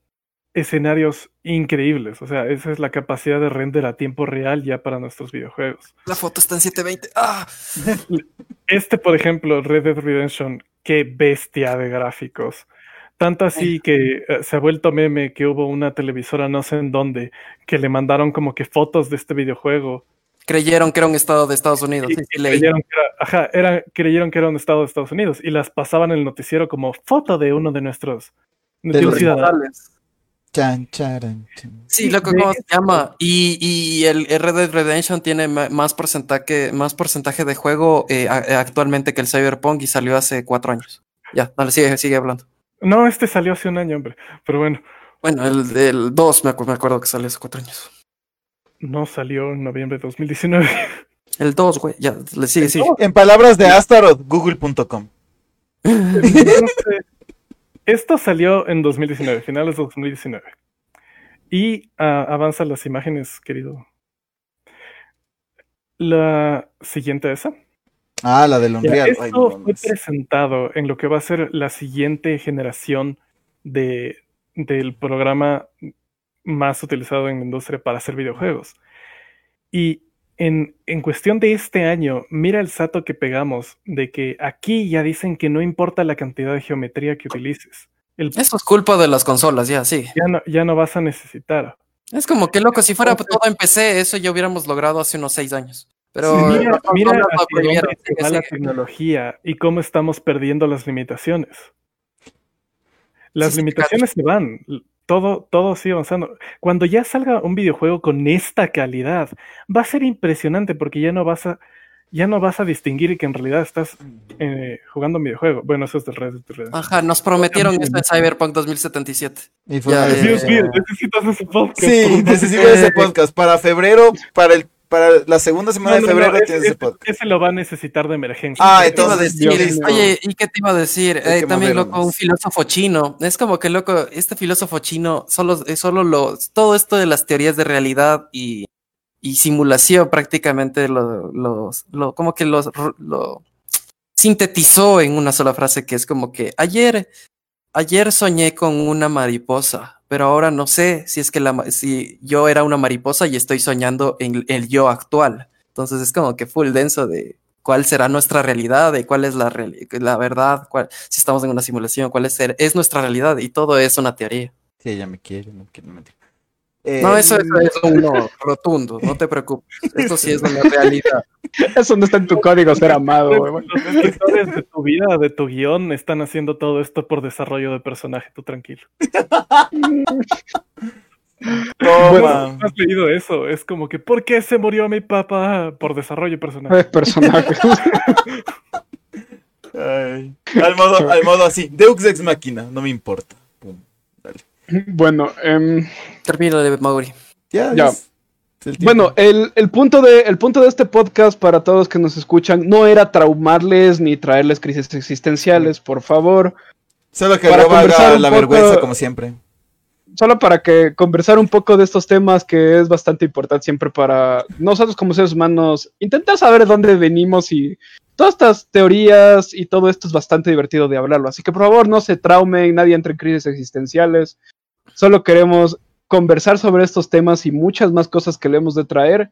escenarios increíbles, o sea, esa es la capacidad de render a tiempo real ya para nuestros videojuegos. La foto está en 720. ¡Ah! Este, por ejemplo, Red Dead Redemption, qué bestia de gráficos. Tanto así que eh, se ha vuelto meme que hubo una televisora no sé en dónde que le mandaron como que fotos de este videojuego. Creyeron que era un estado de Estados Unidos. Y Sí, sí, leí. creyeron, que era, ajá, era- creyeron que era un estado de Estados Unidos y las pasaban en el noticiero como foto de uno de nuestros de De un los ciudadano. Chan, charan, chan. Sí, loco, ¿cómo se llama? Y, y el Red Dead Redemption tiene más porcentaje, más porcentaje de juego eh, eh, actualmente que el Cyberpunk y salió hace cuatro años. Ya, dale, sigue, sigue hablando. No, este salió hace un año, hombre. Pero bueno, Bueno, el del 2 me, acu- me acuerdo que salió hace cuatro años. no salió en noviembre de 2019. El 2, güey, ya, le sigue, sigue. En palabras de Astaroth, google.com. esto salió en 2019, finales de 2019. Y ah, avanzan las imágenes, querido. La siguiente esa. Ah, la del Unreal. Ay, esto no fue presentado en lo que va a ser la siguiente generación de, del programa más utilizado en la industria para hacer videojuegos. Y en, en cuestión de este año, mira el salto que pegamos de que aquí ya dicen que no importa la cantidad de geometría que utilices. El, Eso es culpa de las consolas, ya, sí. ya, no, ya no vas a necesitar. Es como que loco, si fuera todo en PC, eso ya hubiéramos logrado hace unos seis años. Pero mira, las mira hacia dónde se sigue, va la tecnología y cómo estamos perdiendo las limitaciones. Las Sí, sí, limitaciones se van, todo, todo sigue avanzando. Cuando ya salga un videojuego con esta calidad, va a ser impresionante porque ya no vas a, ya no vas a distinguir que en realidad estás eh, jugando un videojuego. Bueno, eso es del Red Dead. Ajá, nos prometieron esto en Cyberpunk 2077. Y fue Ya, ya, Dios mío, necesitas ese podcast. Sí, necesito ese podcast. Para febrero, para el para la segunda semana No, no, de no, febrero tienes ese ese- podcast. ese lo va a necesitar de emergencia. Ah, ¿Qué te iba a entonces? Dios. Oye, ¿y qué te iba a decir? Hay Eh, también, movernos. loco, un filósofo chino. Es como que, loco, este filósofo chino, solo, es solo lo, todo esto de las teorías de realidad y, y simulación prácticamente lo, los- lo- como que los, lo sintetizó en una sola frase que es como que ayer, ayer soñé con una mariposa, pero ahora no sé si es que la, si yo era una mariposa y estoy soñando en el yo actual. Entonces es como que full denso de cuál será nuestra realidad, de cuál es la, la verdad, cuál, si estamos en una simulación, cuál es, es nuestra realidad y todo es una teoría. Sí, ella me quiere, no quiere no mentira. Eh, No, eso, eso es un no rotundo, no te preocupes. Esto sí es una realidad. Eso no está en tu código ser amado, güey. Los escritores de tu vida, de tu guion, están haciendo todo esto por desarrollo de personaje, tú tranquilo. Toma. Bueno, ¿Has leído eso? Es como que, ¿por qué se murió mi papá? Por desarrollo de personaje. Es personaje. Ay, al, modo, al modo así. Deux ex máquina, no me importa. Bueno, em, Termino de Mauri. Ya, Ya. el. Bueno, el, el punto de, el punto de este podcast para todos que nos escuchan no era traumarles ni traerles crisis existenciales, por favor. Solo que para haga la poco- vergüenza como siempre. Solo para que conversar un poco de estos temas que es bastante importante siempre para nosotros como seres humanos intentar saber de dónde venimos y todas estas teorías y todo esto es bastante divertido de hablarlo. Así que por favor no se traumen, nadie entre en crisis existenciales. Solo queremos conversar sobre estos temas y muchas más cosas que le hemos de traer.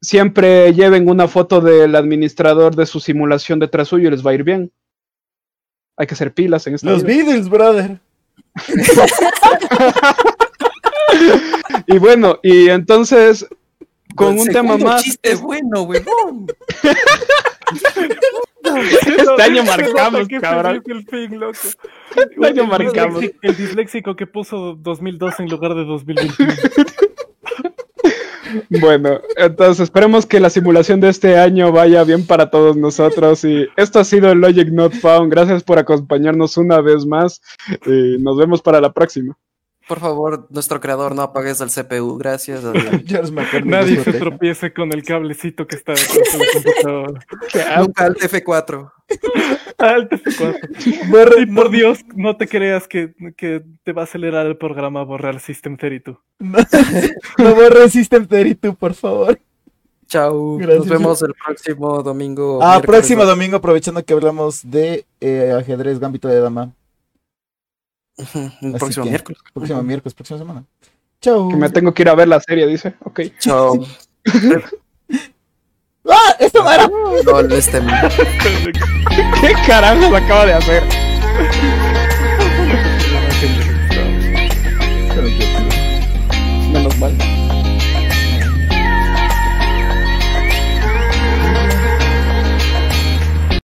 Siempre lleven una foto del administrador de su simulación detrás suyo y les va a ir bien. Hay que hacer pilas en esta Los vida. Beatles, brother. Y bueno, y entonces, con un tema más, chiste bueno, huevón. Este año marcamos, cabrón. el fin, loco. Este año marcamos. disléxico- El disléxico que puso 2002 en lugar de 2021. bueno, entonces esperemos que la simulación de este año vaya bien para todos nosotros. Y esto ha sido el Logic Not Found. Gracias por acompañarnos una vez más. Y nos vemos para la próxima. Por favor, nuestro creador, no apagues el CPU. Gracias. Nadie se tropiece con el cablecito que está detrás de la computadora. Nunca al F4. Alto F4. Borra- Y por Dios, no te creas que, que te va a acelerar el programa a borrar System 32. No, no borres System 32, por favor. Chao. Gracias. Nos vemos el próximo domingo. Ah, miércoles, próximo domingo, aprovechando que hablamos de eh, ajedrez, gambito de dama. El Así próximo que- miércoles. Próximo miércoles, próxima semana. Chau. Que me tengo que ir a ver la serie, dice. Ok. Chao. ¡Ah! ¡Esto no era! LOL, este. ¿Qué carajos acaba de hacer?